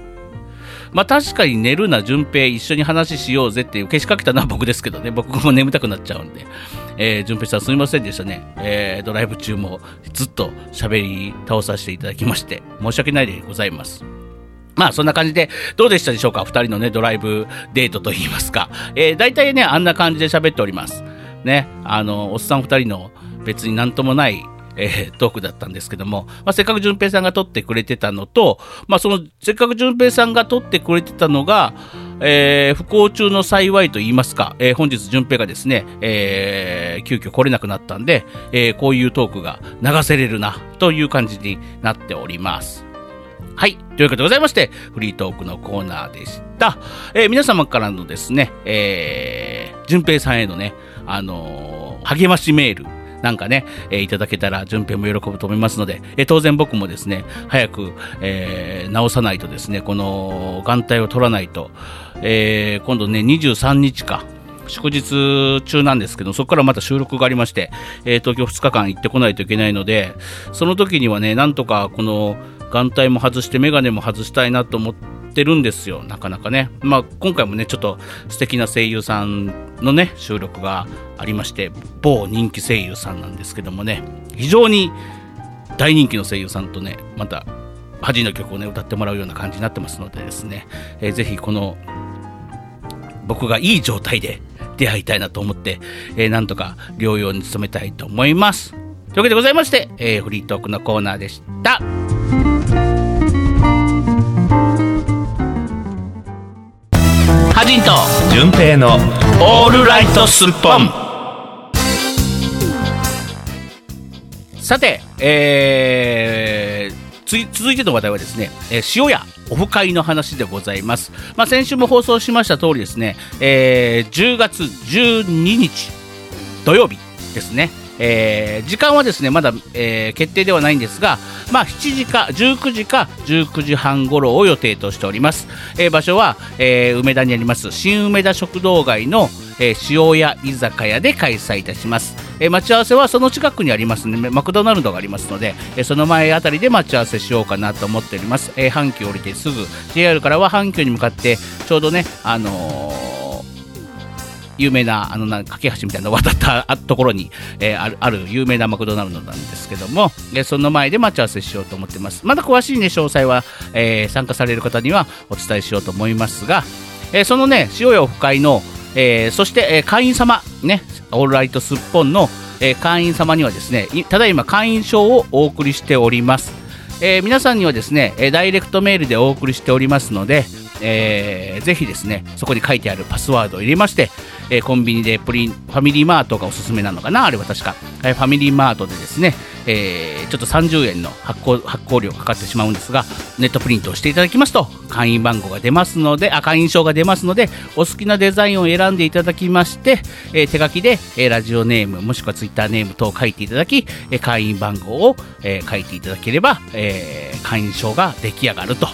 まあ確かに寝るな、順平一緒に話しようぜっていうけしかけたのは *laughs* 僕ですけどね、僕も眠たくなっちゃうんで。えー、順平さんすみませんでしたね。えー、ドライブ中もずっと喋り倒させていただきまして、申し訳ないでございます。まあそんな感じで、どうでしたでしょうか？二人のね、ドライブデートといいますか。えー、大体ね、あんな感じで喋っております。ね、あの、おっさん二人の別になんともないえー、トークだったんですけども、まあ、せっかく淳平さんが撮ってくれてたのと、まあ、その、せっかく淳平さんが撮ってくれてたのが、えー、不幸中の幸いと言いますか、えー、本日淳平がですね、えー、急遽来れなくなったんで、え、こういうトークが流せれるな、という感じになっております。はい。ということでございまして、フリートークのコーナーでした。え、皆様からのですね、えー、淳平さんへのね、あのー、励ましメール、なんかね、えー、いただけたら、順平も喜ぶと思いますので、えー、当然僕もですね、早く、えー、直さないとですね、この眼帯を取らないと、えー、今度ね、23日か、祝日中なんですけど、そこからまた収録がありまして、えー、東京2日間行ってこないといけないので、その時にはね、なんとかこの眼帯も外して、眼鏡も外したいなと思って、てるんですよ、なかなかね。まあ、今回もね、ちょっと素敵な声優さんのね、収録がありまして、某人気声優さんなんですけどもね、非常に大人気の声優さんとね、また、恥の曲をね、歌ってもらうような感じになってますのでですね、えー、ぜひこの、僕がいい状態で出会いたいなと思って、えー、なんとか療養に努めたいと思います。というわけでございまして、えー、フリートークのコーナーでした。ハジンと。純平のオールライトスッポン。さて、えー、続いての話題はですね、えー、塩屋オフ会の話でございます。まあ、先週も放送しました通りですね、えー、10月12日土曜日ですね、えー、時間はですねまだ、えー、決定ではないんですが、まあ、7時か19時か19時半頃を予定としております、えー、場所は、え梅田にあります新梅田食堂街の、え塩屋居酒屋で開催いたします、え待ち合わせはその近くにありますねマクドナルドがありますので、えその前あたりで待ち合わせしようかなと思っております、阪急降りてすぐ JR からは阪急に向かってちょうどねあの有名な、あの、な架け橋みたいなのを渡ったところに、えー、ある、ある有名なマクドナルドなんですけども、えー、その前で待ち合わせしようと思ってます。まだ詳しいね、詳細は、えー、参加される方にはお伝えしようと思いますが、えー、そのね、塩屋オフ会の、えー、そして、えー、会員様、ね、オールライトすっぽんの、えー、会員様にはですね、ただいま会員証をお送りしております。えー、皆さんにはですね、ダイレクトメールでお送りしておりますので、えー、ぜひですね、そこに書いてあるパスワードを入れまして、えー、コンビニでプリン、ファミリーマートがおすすめなのかな？あれは確か。えー、ファミリーマートでですね、えー、ちょっと30円の発行発行料かかってしまうんですが、ネットプリントをしていただきますと、会員番号が出ますので、あ、会員証が出ますので、お好きなデザインを選んでいただきまして、えー、手書きで、えー、ラジオネーム、もしくはツイッターネーム等を書いていただき、えー、会員番号を、えー、書いていただければ、えー、会員証が出来上がると。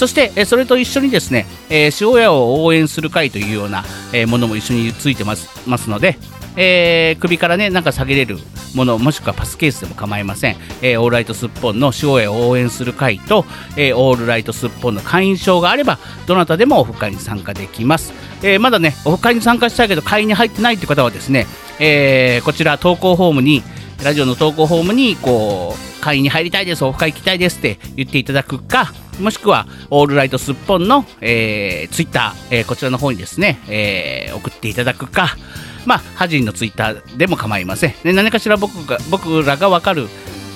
そして、えそれと一緒にですね、えー、塩屋を応援する会というような、え、ものも一緒についてますますので、えー、首からね、なんか下げれるもの、もしくはパスケースでも構いません。えー、オールライトスッポンの塩屋を応援する会と、えー、オールライトスッポンの会員証があれば、どなたでもオフ会に参加できます。え、まだね、オフ会に参加したいけど、会員に入ってないという方はですね、え、こちら投稿フォームに、ラジオの投稿フォームに、こう、会員に入りたいです、オフ会行きたいですって言っていただくか、もしくは、オールライトすっぽんの、えー、ツイッター、えー、こちらの方にですね、えー、送っていただくか、まあ、ハジンのツイッターでも構いません。で何かしら僕が僕らが分かる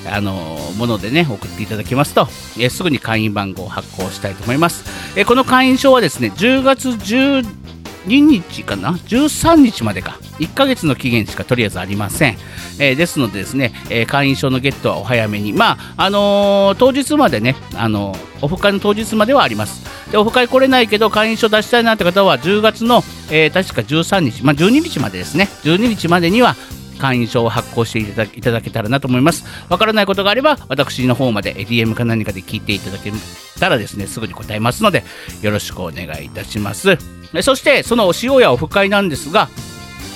あのものでね送っていただきますと、えーすぐに会員番号を発行したいと思います、えーこの会員証はですね10月12日かな？13日までか。1ヶ月の期限しかとりあえずありません、えーですのでですね、えー会員証のゲットはお早めに。まああのー当日までねあのオフ会の当日まではあります。でオフ会来れないけど会員証出したいなって方は10月の、え確か13日、まあ、12日までですね。12日までには会員証を発行していただけたらなと思います。わからないことがあれば、私の方まで DM か何かで聞いていただけたらですね、すぐに答えますので、よろしくお願いいたします。そして、その塩やオフ会なんですが、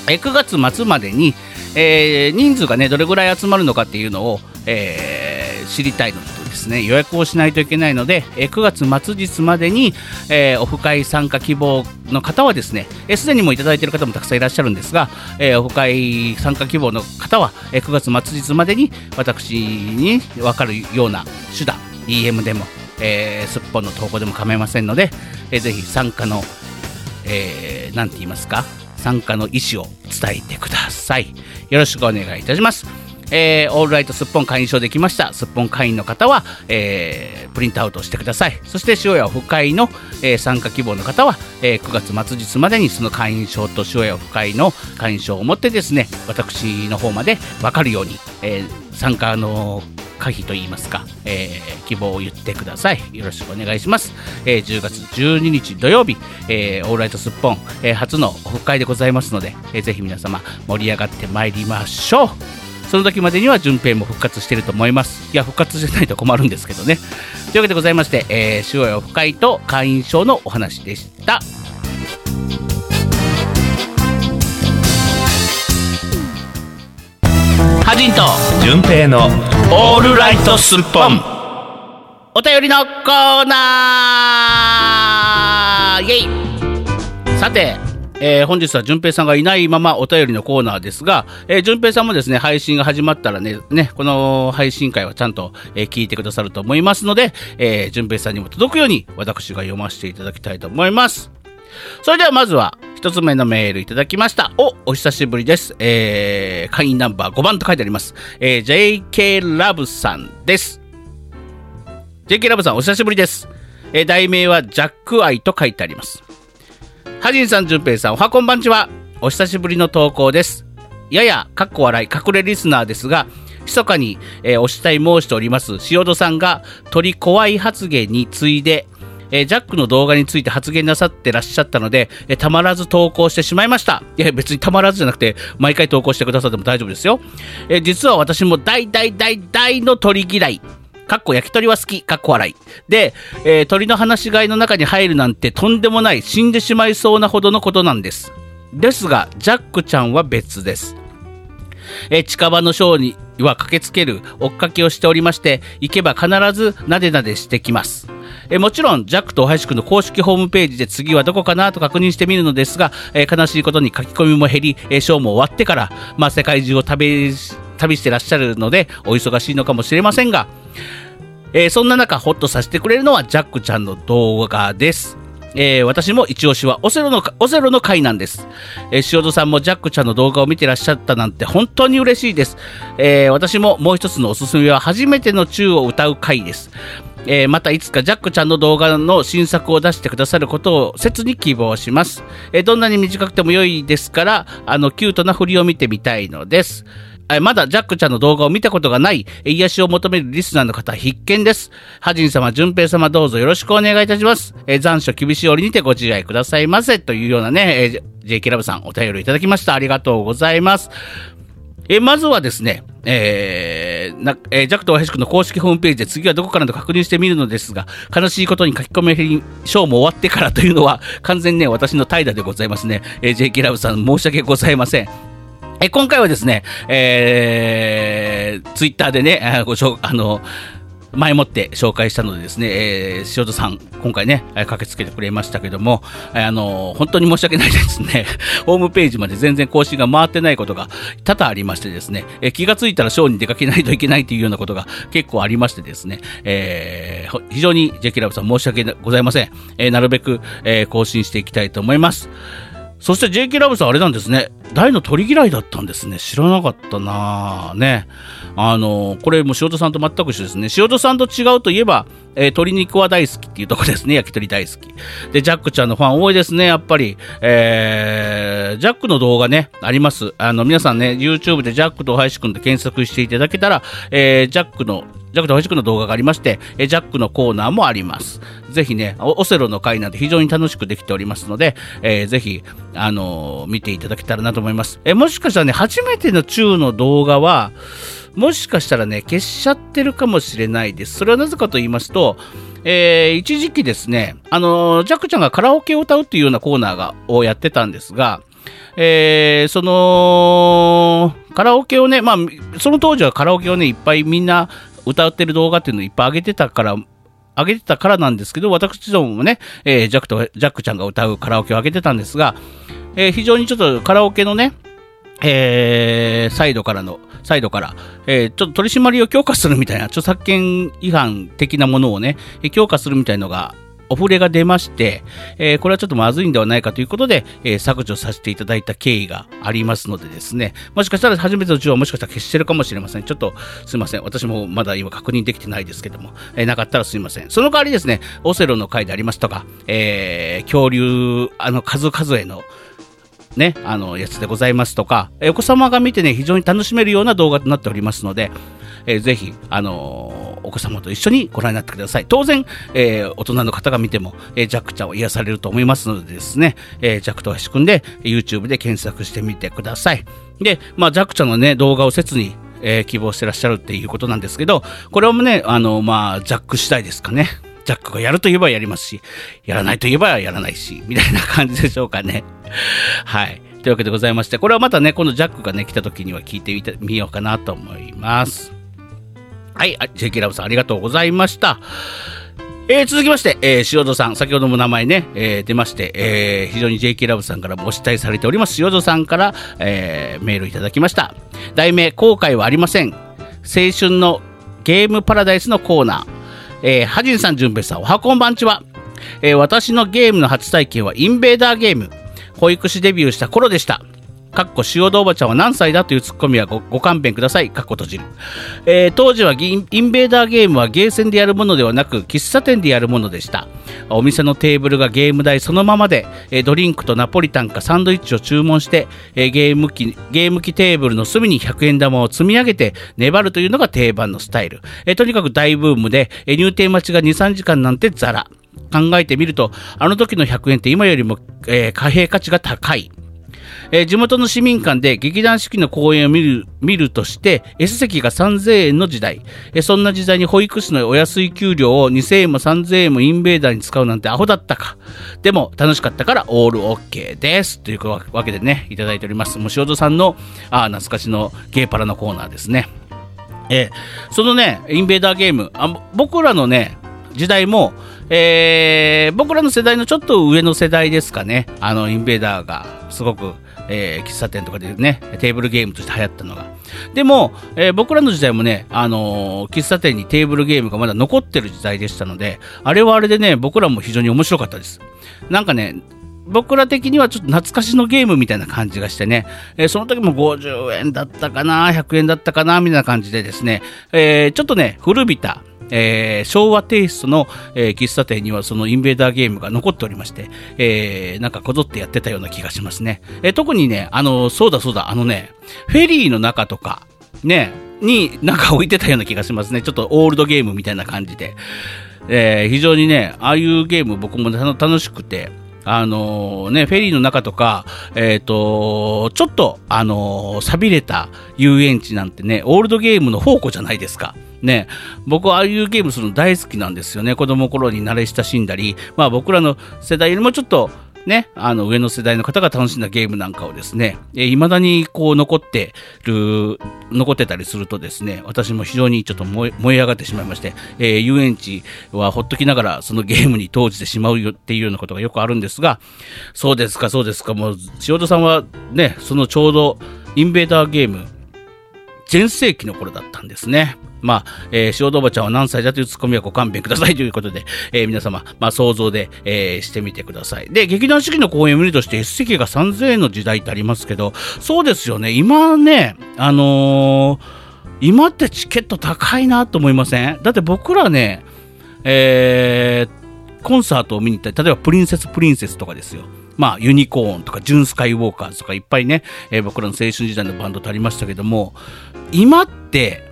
9月末までに、えー人数がねどれぐらい集まるのかっていうのを、えー知りたいのとですね予約をしないといけないので、え9月末日までに、えーオフ会参加希望の方はですねえすで、にもいただいている方もたくさんいらっしゃるんですが、えオフ会参加希望の方は、え9月末日までに私に分かるような手段 DM でも、えーすっぽんの投稿でも構いませんので、えーぜひ参加のえー、て言いますか？参加の意思を伝えてください。よろしくお願いいたします。えー、オールライトすっぽん会員証できました。すっぽん会員の方は、えープリントアウトしてください。そして塩屋オフ会の、えー参加希望の方は、えー9月末日までにその会員証と塩屋オフ会の会員証を持ってですね私の方まで分かるように、えー参加の可否といいますか、えー希望を言ってください。よろしくお願いします。えー10月12日土曜日、えーオールライトすっぽん、えー初のオフ会でございますので、えーぜひ皆様盛り上がってまいりましょう。その時までには順平も復活してると思います。いや、復活してないと困るんですけどね。というわけでございまして、えー、塩屋オフ会と会員証のお話でした。ハジンと。純平のオールライトスッポン。お便りのコーナー。イエイ。さて、えー本日は順平さんがいないままお便りのコーナーですが、えー、順平さんもですね、配信が始まったらね、ね、この配信会はちゃんと、えー聞いてくださると思いますので、えー、順平さんにも届くように私が読ませていただきたいと思います。それではまずは、一つ目のメールいただきました。お、お久しぶりです。えー、会員ナンバー5番と書いてあります。えー、JK ラブさんです。JK ラブさん、お久しぶりです。えー、題名はジャックアイと書いてあります。ハジンさん、ジュンペイさん、おはこんばんちは。お久しぶりの投稿です。やや、かっこ笑い、隠れリスナーですが、密かに、えーお慕い申しております、塩戸さんが、鳥怖い発言に次いで、えージャックの動画について発言なさってらっしゃったので、えーたまらず投稿してしまいました。いや、別にたまらずじゃなくて、毎回投稿してくださっても大丈夫ですよ。えー実は私も大大大大の鳥嫌い。かっこ焼き鳥は好き、かっこ笑い。で、えー鳥の放し飼いの中に入るなんてとんでもない死んでしまいそうなほどのことなんです。ですが、ジャックちゃんは別です。えー近場のショーには駆けつける追っかけをしておりまして、行けば必ずなでなでしてきます。えーもちろん、ジャックとおはしくの公式ホームページで次はどこかなと確認してみるのですが、えー悲しいことに書き込みも減り、えーショーも終わってから、まあ、世界中を旅し旅してらっしゃるので、お忙しいのかもしれませんが、えーそんな中、ホッとさせてくれるのはジャックちゃんの動画です。えー私も一押しはオセロのオセロの回なんです、えー塩戸さんもジャックちゃんの動画を見てらっしゃったなんて本当に嬉しいです、えー私ももう一つのおすすめは初めての宙を歌う回です、えーまたいつかジャックちゃんの動画の新作を出してくださることを切に希望します、えーどんなに短くても良いですからあのキュートな振りを見てみたいのですまだジャックちゃんの動画を見たことがない、癒しを求めるリスナーの方必見です。ハジン様、淳平様どうぞよろしくお願いいたします。え残暑厳しい折にてご自愛くださいませ。というようなね、JK ラブさんお便りいただきました。ありがとうございます。えまずはですね、えーなえージャクとオヘシクの公式ホームページで次はどこからと確認してみるのですが、悲しいことに書き込みショーも終わってからというのは、完全にね、私の怠惰でございますね。えー JK ラブさん、申し訳ございません。え今回はですね、えー、ツイッターでね、あご紹介あの、前もって紹介したのでですね、えー、塩田さん、今回ね、駆けつけてくれましたけども、あの、本当に申し訳ないですね。*laughs* ホームページまで全然更新が回ってないことが多々ありましてですね、えー気がついたらショーに出かけないといけないというようなことが結構ありましてですね、えー非常に JK ラブさん申し訳ございません。えーなるべく、えー更新していきたいと思います。そして JK ラブさんあれなんですね。大の鳥嫌いだったんですね。知らなかったなね。あの、これも塩田さんと全く一緒ですね。塩田さんと違うといえば、えー、鶏肉は大好きっていうとこですね。焼き鳥大好き。で、ジャックちゃんのファン多いですね。やっぱり。えー、ジャックの動画ね、あります。あの、皆さんね、YouTube でジャックと林くんで検索していただけたら、えー、ジャックのジャックと林くんの動画がありまして、えジャックのコーナーもあります。ぜひね、オセロの回なんて非常に楽しくできておりますので、えー、ぜひ、あのー、見ていただけたらなと思います。え、もしかしたらね、初めての中の動画は、もしかしたらね、消しちゃってるかもしれないです。それはなぜかと言いますと、えー、一時期ですね、あのジャックちゃんがカラオケを歌うっていうようなコーナーがをやってたんですが、えー、その、カラオケをね、まあ、その当時はカラオケをね、いっぱいみんな歌ってる動画っていうのをいっぱい上げてたから、上げてたからなんですけど、私どももね、えー、ジャックと、ジャックちゃんが歌うカラオケを上げてたんですが、えー、非常にちょっとカラオケのね、えー、サイドからの、サイドから、えー、ちょっと取り締まりを強化するみたいな、著作権違反的なものをね、強化するみたいのがお触れが出まして、えー、これはちょっとまずいんではないかということで、えー、削除させていただいた経緯がありますのでですね、もしかしたら初めての中はもしかしたら消してるかもしれません。ちょっとすいません。私もまだ今確認できてないですけども、えー、なかったらすいません。その代わりですね、オセロの回でありますとか、え、恐竜、あの、数々への、ね、あの、やつでございますとか、えお子様が見てね、非常に楽しめるような動画となっておりますので、えー、ぜひ、あのお子様と一緒にご覧になってください。当然、えー、大人の方が見ても、えー、ジャックちゃんを癒されると思いますのでですね、えー、ジャックとしくんで YouTube で検索してみてください。で、まあ、ジャックちゃんのね、動画を切に、えー、希望してらっしゃるっていうことなんですけど、これもね、あの、まあ、ジャック次第ですかね。ジャックがやると言えばやりますし、やらないと言えばやらないし、みたいな感じでしょうかね。*laughs* はい。というわけでございまして、これはまたね、このジャックがね、来た時には聞いてみようかなと思います。はい、JK ラブさんありがとうございました。えー、続きまして、えー、塩戸さん、先ほども名前ね、えー、出まして、えー、非常に JK ラブさんからも期待されております、塩戸さんから、えー、メールいただきました。題名、後悔はありません。青春のゲームパラダイスのコーナー。えー、はじんさん、じゅんべさん、おはこんばんちは。えー、私のゲームの初体験はインベーダーゲーム。保育士デビューした頃でした。かっこ塩戸おばちゃんは何歳だというツッコミはごご勘弁ください。かっこ閉じる。えー、当時はインベーダーゲームはゲーセンでやるものではなく、喫茶店でやるものでした。お店のテーブルがゲーム台そのままで、えー、ドリンクとナポリタンかサンドイッチを注文して、えー、ゲーム機、ゲーム機テーブルの隅に100円玉を積み上げて粘るというのが定番のスタイル。えー、とにかく大ブームで、えー、入店待ちが2、3時間なんてザラ。考えてみると、あの時の100円って今よりも、えー、貨幣価値が高い。えー、地元の市民館で劇団四季の公演を見る見るとして S 席が3000円の時代、えー、そんな時代に保育士のお安い給料を2000円も3000円もインベーダーに使うなんてアホだったか。でも楽しかったからオールオッケーです。というわけでねいただいております。もう塩戸さんのあ懐かしのゲーパラのコーナーですね。えー、そのねインベーダーゲームあ僕らのね時代もえー、僕らの世代のちょっと上の世代ですかね、あのインベーダーがすごくえー、喫茶店とかでね、テーブルゲームとして流行ったのが。でも、えー、僕らの時代もね、あのー、喫茶店にテーブルゲームがまだ残ってる時代でしたので、あれはあれでね、僕らも非常に面白かったです。なんかね、僕ら的にはちょっと懐かしのゲームみたいな感じがしてね、えー、その時も50円だったかな、100円だったかな、みたいな感じでですね、えー、ちょっとね、古びた、えー、昭和テイストの、えー、喫茶店にはそのインベーダーゲームが残っておりまして、えー、なんかこぞってやってたような気がしますね。えー、特にね、あの、そうだそうだ、あのね、フェリーの中とか、ね、になんか置いてたような気がしますね。ちょっとオールドゲームみたいな感じで。えー、非常にね、ああいうゲーム僕も楽しくて、あの、ね、フェリーの中とか、えっ、ー、と、ちょっと、あのー、錆びれた遊園地なんてね、オールドゲームの宝庫じゃないですか。ね、僕はああいうゲームするの大好きなんですよね。子供頃に慣れ親しんだり、まあ僕らの世代よりもちょっとね、あの上の世代の方が楽しんだゲームなんかをですね、いまだにこう残ってる、残ってたりするとですね、私も非常にちょっと燃え燃え上がってしまいまして、えー、遊園地はほっときながらそのゲームに投じてしまうよっていうようなことがよくあるんですが、そうですか、そうですか、もう塩戸さんはね、そのちょうどインベーダーゲーム、全盛期の頃だったんですね。まあ、えー、塩おばちゃんは何歳だというツッコミはご勘弁くださいということで、えー、皆様、まあ、想像で、えー、してみてください。で、劇団四季の公演を見るとして S 席が3000円の時代ってありますけど、そうですよね、今ね、あの、今ってチケット高いなと思いません？だって僕らね、えー、コンサートを見に行ったり、例えばプリンセスプリンセスとかですよ。まあ、ユニコーンとか、ジュンスカイウォーカーズとかいっぱいね、えー、僕らの青春時代のバンドってありましたけども、今って、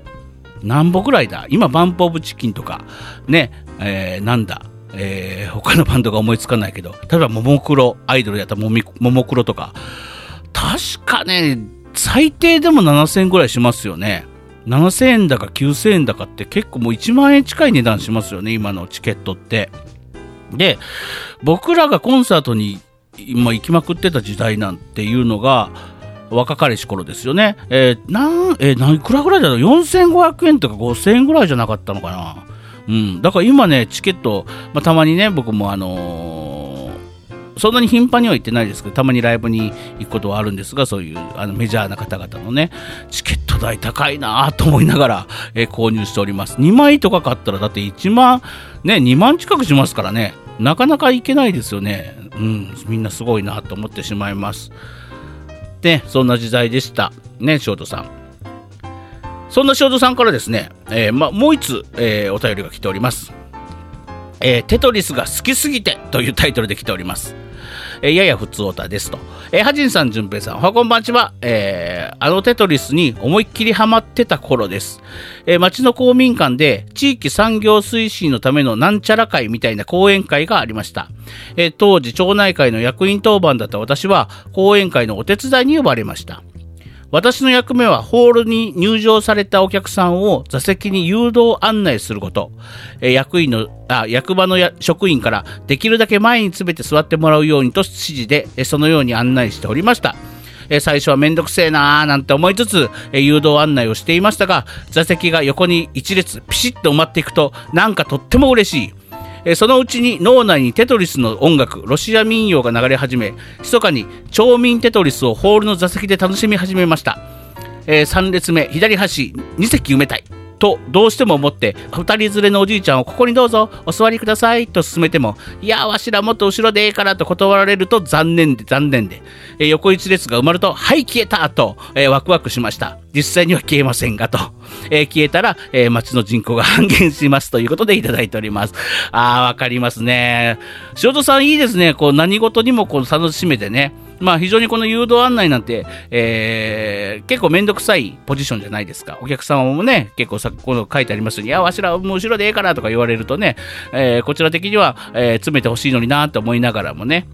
何本ぐらいだ？今、バンプオブチキンとか、ね、えー、なんだ、えー、他のバンドが思いつかないけど、例えば、ももクロ、アイドルやったらももクロとか、確かね、最低でも7000円ぐらいしますよね。7000円だか9000円だかって結構もう1万円近い値段しますよね、今のチケットって。で、僕らがコンサートに今行きまくってた時代なんていうのが、若かりし頃ですよね。えー、なん、えー、何くらぐらいだろう ?4500 円とか5000円ぐらいじゃなかったのかなうん。だから今ね、チケット、まあ、たまにね、僕もあのー、そんなに頻繁には行ってないですけど、たまにライブに行くことはあるんですが、そういうあのメジャーな方々のね、チケット代高いなと思いながら、えー、購入しております。2枚とか買ったら、だって1万、ね、2万近くしますからね。なかなかいけないですよね。うん、みんなすごいなと思ってしまいます。ね、そんな時代でした。ね、ショートさん。そんなショートさんからですね、えー、ま、もう一つ、えー、お便りが来ております。えー、テトリスが好きすぎてというタイトルで来ております。えー、やや普通オタですと。えー、はじんさん、じゅんぺいさん、おはこんばんちは。えー、あのテトリスに思いっきりハマってた頃です。えー、町の公民館で地域産業推進のためのなんちゃら会みたいな講演会がありました。えー、当時、町内会の役員当番だった私は、講演会のお手伝いに呼ばれました。私の役目はホールに入場されたお客さんを座席に誘導案内すること。え役員のあ、役場の職員からできるだけ前に詰めて座ってもらうようにと指示で、えそのように案内しておりました。え最初はめんどくせえなーなんて思いつつ、え誘導案内をしていましたが、座席が横に一列ピシッと埋まっていくと、なんかとっても嬉しい。えそのうちに脳内にテトリスの音楽、ロシア民謡が流れ始め、密かに町民テトリスをホールの座席で楽しみ始めました。え、3列目、左端、2席埋めたい。とどうしても思って2人連れのおじいちゃんをここにどうぞお座りくださいと勧めてもいやわしらもっと後ろでええからと断られると残念で残念で、えー、横一列が埋まるとはい消えたと、えー、ワクワクしました。実際には消えませんがと、えー、消えたら、えー、町の人口が半減しますということでいただいております。あーわかりますね。塩戸さんいいですね。こう何事にもこう楽しめてね。まあ非常にこの誘導案内なんて、えー、結構めんどくさいポジションじゃないですか。お客様もね、結構さ、この書いてありますように、いや、わしらもう後ろでええからとか言われるとね、えー、こちら的には、えー、詰めてほしいのになって思いながらもね、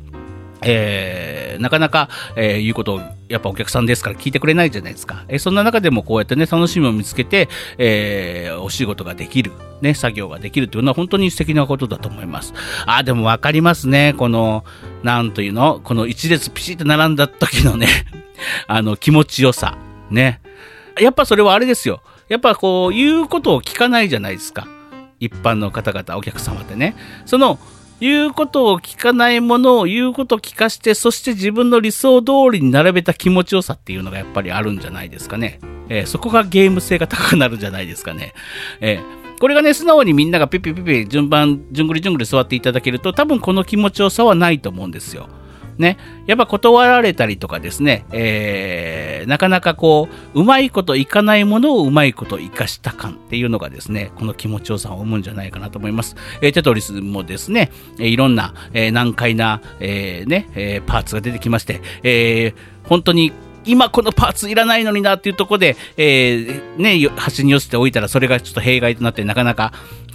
えー、なかなか、えー、言うことをやっぱお客さんですから聞いてくれないじゃないですか。えー、そんな中でもこうやってね、楽しみを見つけて、えー、お仕事ができる、ね、作業ができるというのは本当に素敵なことだと思います。あ、でもわかりますね。この、なんというの、この一列ピシッと並んだ時のね、*laughs* あの、気持ちよさ。ね。やっぱそれはあれですよ。やっぱこう、言うことを聞かないじゃないですか。一般の方々、お客様ってね。その、言うことを聞かないものを言うことを聞かして、そして自分の理想通りに並べた気持ちよさっていうのがやっぱりあるんじゃないですかね。えー、そこがゲーム性が高くなるんじゃないですかね。えー、これがね、素直にみんながピピピピ順番、順繰り順繰り座っていただけると、多分この気持ちよさはないと思うんですよ。ね、やっぱ断られたりとかですね、えー、なかなかこう、うまいこといかないものをうまいこと生かした感っていうのがですね、この気持ちよさを生むんじゃないかなと思います。えー、テトリスもですね、いろんな、えー、難解な、えー、ね、えー、パーツが出てきまして、えー、本当に今このパーツいらないのになっていうところで、えー、ね、端に寄せておいたらそれがちょっと弊害となってなかなか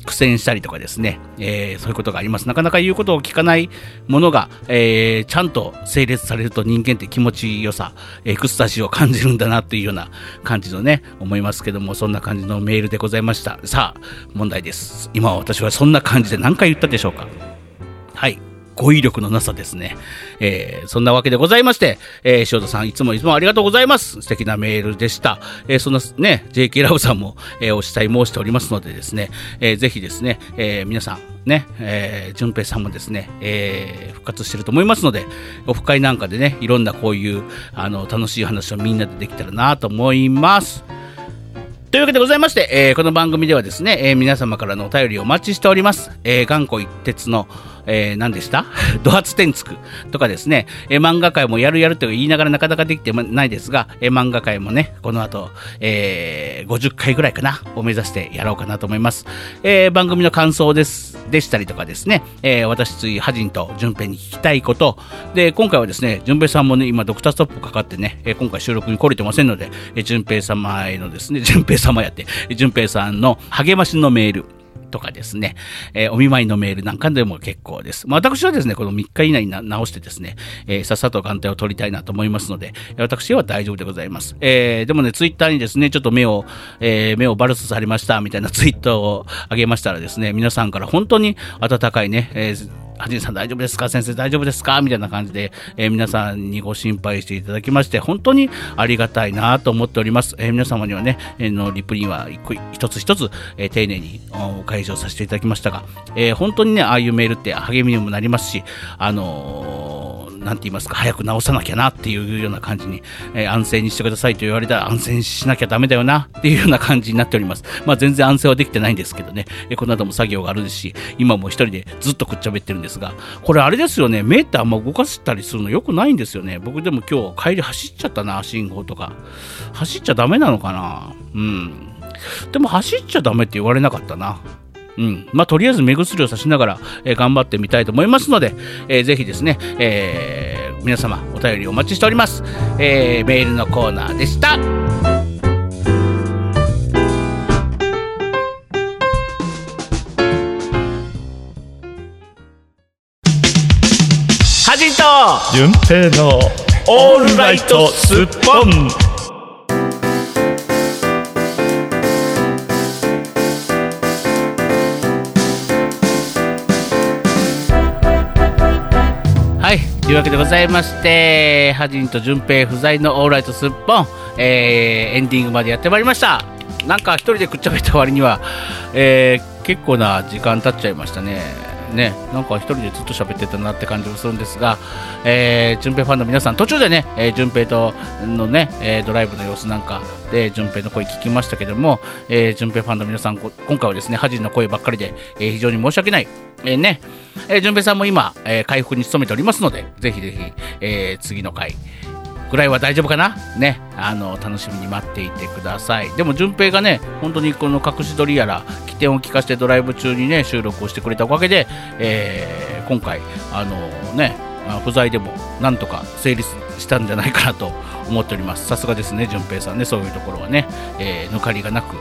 苦戦したりとかですね、えー、そういうことがあります。なかなか言うことを聞かないものが、えー、ちゃんと整列されると人間って気持ちよさ、エクスタシーを感じるんだなっていうような感じのね、思いますけども、そんな感じのメールでございました。さあ、問題です。今私はそんな感じで何回言ったでしょうかはい。語彙力のなさですね。えー、そんなわけでございまして、えー、塩田さんいつもいつもありがとうございます。素敵なメールでした。えー、そんなね、JK ラブさんも、えー、お慕い申しておりますのでですね、えー、ぜひですね、えー、皆さん、ね、えー、淳平さんもですね、えー、復活してると思いますので、オフ会なんかでね、いろんなこういう、あの、楽しい話をみんなでできたらなと思います。というわけでございまして、えーこの番組ではですね、えー皆様からのお便りをお待ちしております。えー頑固一徹の、えー何でした？*laughs* ド発天つくとかですね、えー漫画界もやるやると言いながらなかなかできてないですが、えー漫画界もね、この後、えー50回ぐらいかな、を目指してやろうかなと思います。えー番組の感想です、でしたりとかですね、えー私ついハジンと順平に聞きたいこと、で、今回はですね、順平さんもね、今ドクターストップかかってね、えー今回収録に来れてませんので、えー順平様へのですね、*laughs* 順平様やって、えー順平さんの励ましのメール、とかですね、えーお見舞いのメールなんかでも結構です。まあ、私はですね、この3日以内に直してですね、えーさっさと眼帯を取りたいなと思いますので、私は大丈夫でございます。えーでもね、ツイッターにですね、ちょっと目を、えー目をバルスされましたみたいなツイートをあげましたらですね、皆さんから本当に温かいね、えーはじめさん大丈夫ですか？先生大丈夫ですか？みたいな感じで、えー皆さんにご心配していただきまして、本当にありがたいなと思っております。えー皆様にはね、えーのリプリンは一個一つ一つ、えー丁寧にお解消させていただきましたが、えー本当にね、ああいうメールって励みにもなりますし、あのーなんて言いますか、早く直さなきゃなっていうような感じに、えー安静にしてくださいと言われたら安静しなきゃダメだよなっていうような感じになっております。まあ全然安静はできてないんですけどね、えーこの後も作業があるし、今も一人でずっとくっちゃべってるんですが、これあれですよね、目ってあんま動かしたりするの良くないんですよね。僕でも今日帰り走っちゃったな、信号とか。走っちゃダメなのかな？うん。でも走っちゃダメって言われなかったな。うん。まあ、とりあえず目薬をさしながら、えー頑張ってみたいと思いますので、えーぜひですね、えー皆様お便りお待ちしております。えーメールのコーナーでした。はじと純平のオールライトスッポンというわけでございまして、ハジンと淳平不在のオーライトすっぽん、えーエンディングまでやってまいりました。なんか一人でくっちゃべった割には、えー結構な時間経っちゃいましたね。ね、なんか一人でずっと喋ってたなって感じもするんですが、えー、順平ファンの皆さん、途中でね、えー、順平とのね、えードライブの様子なんかで、順平の声聞きましたけども、えー、順平ファンの皆さん、今回はですね、ハジンの声ばっかりで、えー非常に申し訳ない。えーね、えー、順平さんも今、えー回復に努めておりますので、ぜひぜひ、えー次の回、ぐらいは大丈夫かな？ね、あの、楽しみに待っていてください。でも、順平がね、本当にこの隠し撮りやら、起点を聞かせてドライブ中にね、収録をしてくれたおかげで、えー今回、あのね、不在でもなんとか成立したんじゃないかなと思っております。さすがですね、順平さんね、そういうところはね、えー抜かりがなく、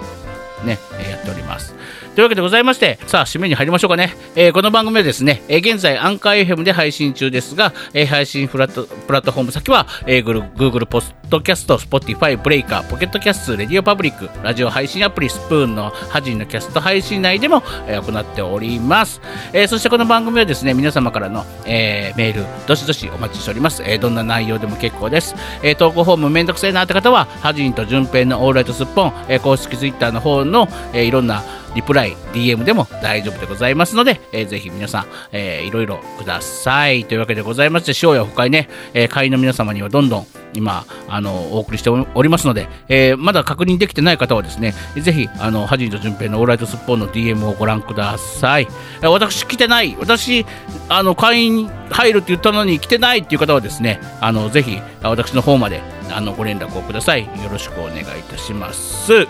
ね、やっております。というわけでございまして、さあ、締めに入りましょうかね。えーこの番組はですね、えー現在、アンカー FM で配信中ですが、えー配信プラットプラットフォーム先は、えー、Google ポッドキャスト、Spotify、 Breaker、Pocket Casts、RadioPublic、ラジオ配信アプリ、スプーンのはじんのキャスト配信内でも、えー行っております。えーそしてこの番組はですね、皆様からの、えーメール、どしどしお待ちしております。えーどんな内容でも結構です。えー投稿フォームめんどくせえなって方は、ハジンと順平のオールライトスッポン、えー公式ツイッターの方の、えーいろんなリプライ、DM でも大丈夫でございますので、えーぜひ皆さん、えーいろいろください。というわけでございまして、塩や深いね、えー会員の皆様にはどんどん今、あの、お送りしておりますので、えーまだ確認できてない方はですね、ぜひ、あの、ハジンと順平のオーライトスッポンの DM をご覧ください。え私来てない、私、あの、会員入るって言ったのに来てないっていう方はですね、あの、ぜひ、私の方まで、あの、ご連絡をください。よろしくお願いいたします。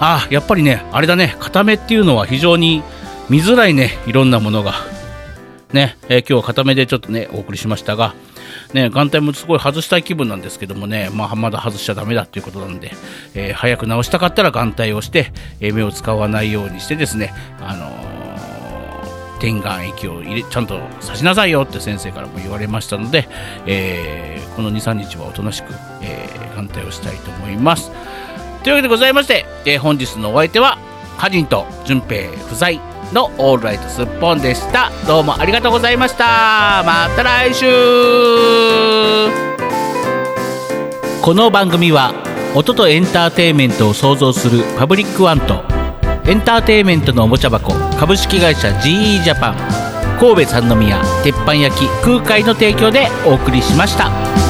あやっぱりね、あれだね、固めっていうのは非常に見づらいね、いろんなものが。ね、えー今日は固めでちょっとね、お送りしましたが、ね、眼帯もすごい外したい気分なんですけどもね、まあ、まだ外しちゃダメだっていうことなんで、えー早く直したかったら眼帯をして、えー目を使わないようにしてですね、あの点眼液を入れちゃんと刺しなさいよって先生からも言われましたので、えーこの23日はおとなしく、えー眼帯をしたいと思います。というわけでございまして、えー本日のお相手は、ハジンと順平不在のオールライトスッポンでした。どうもありがとうございました。また来週この番組は、音とエンターテインメントを創造するパブリックワンと、エンターテインメントのおもちゃ箱株式会社 GE ジャパン神戸三宮鉄板焼き空海の提供でお送りしました。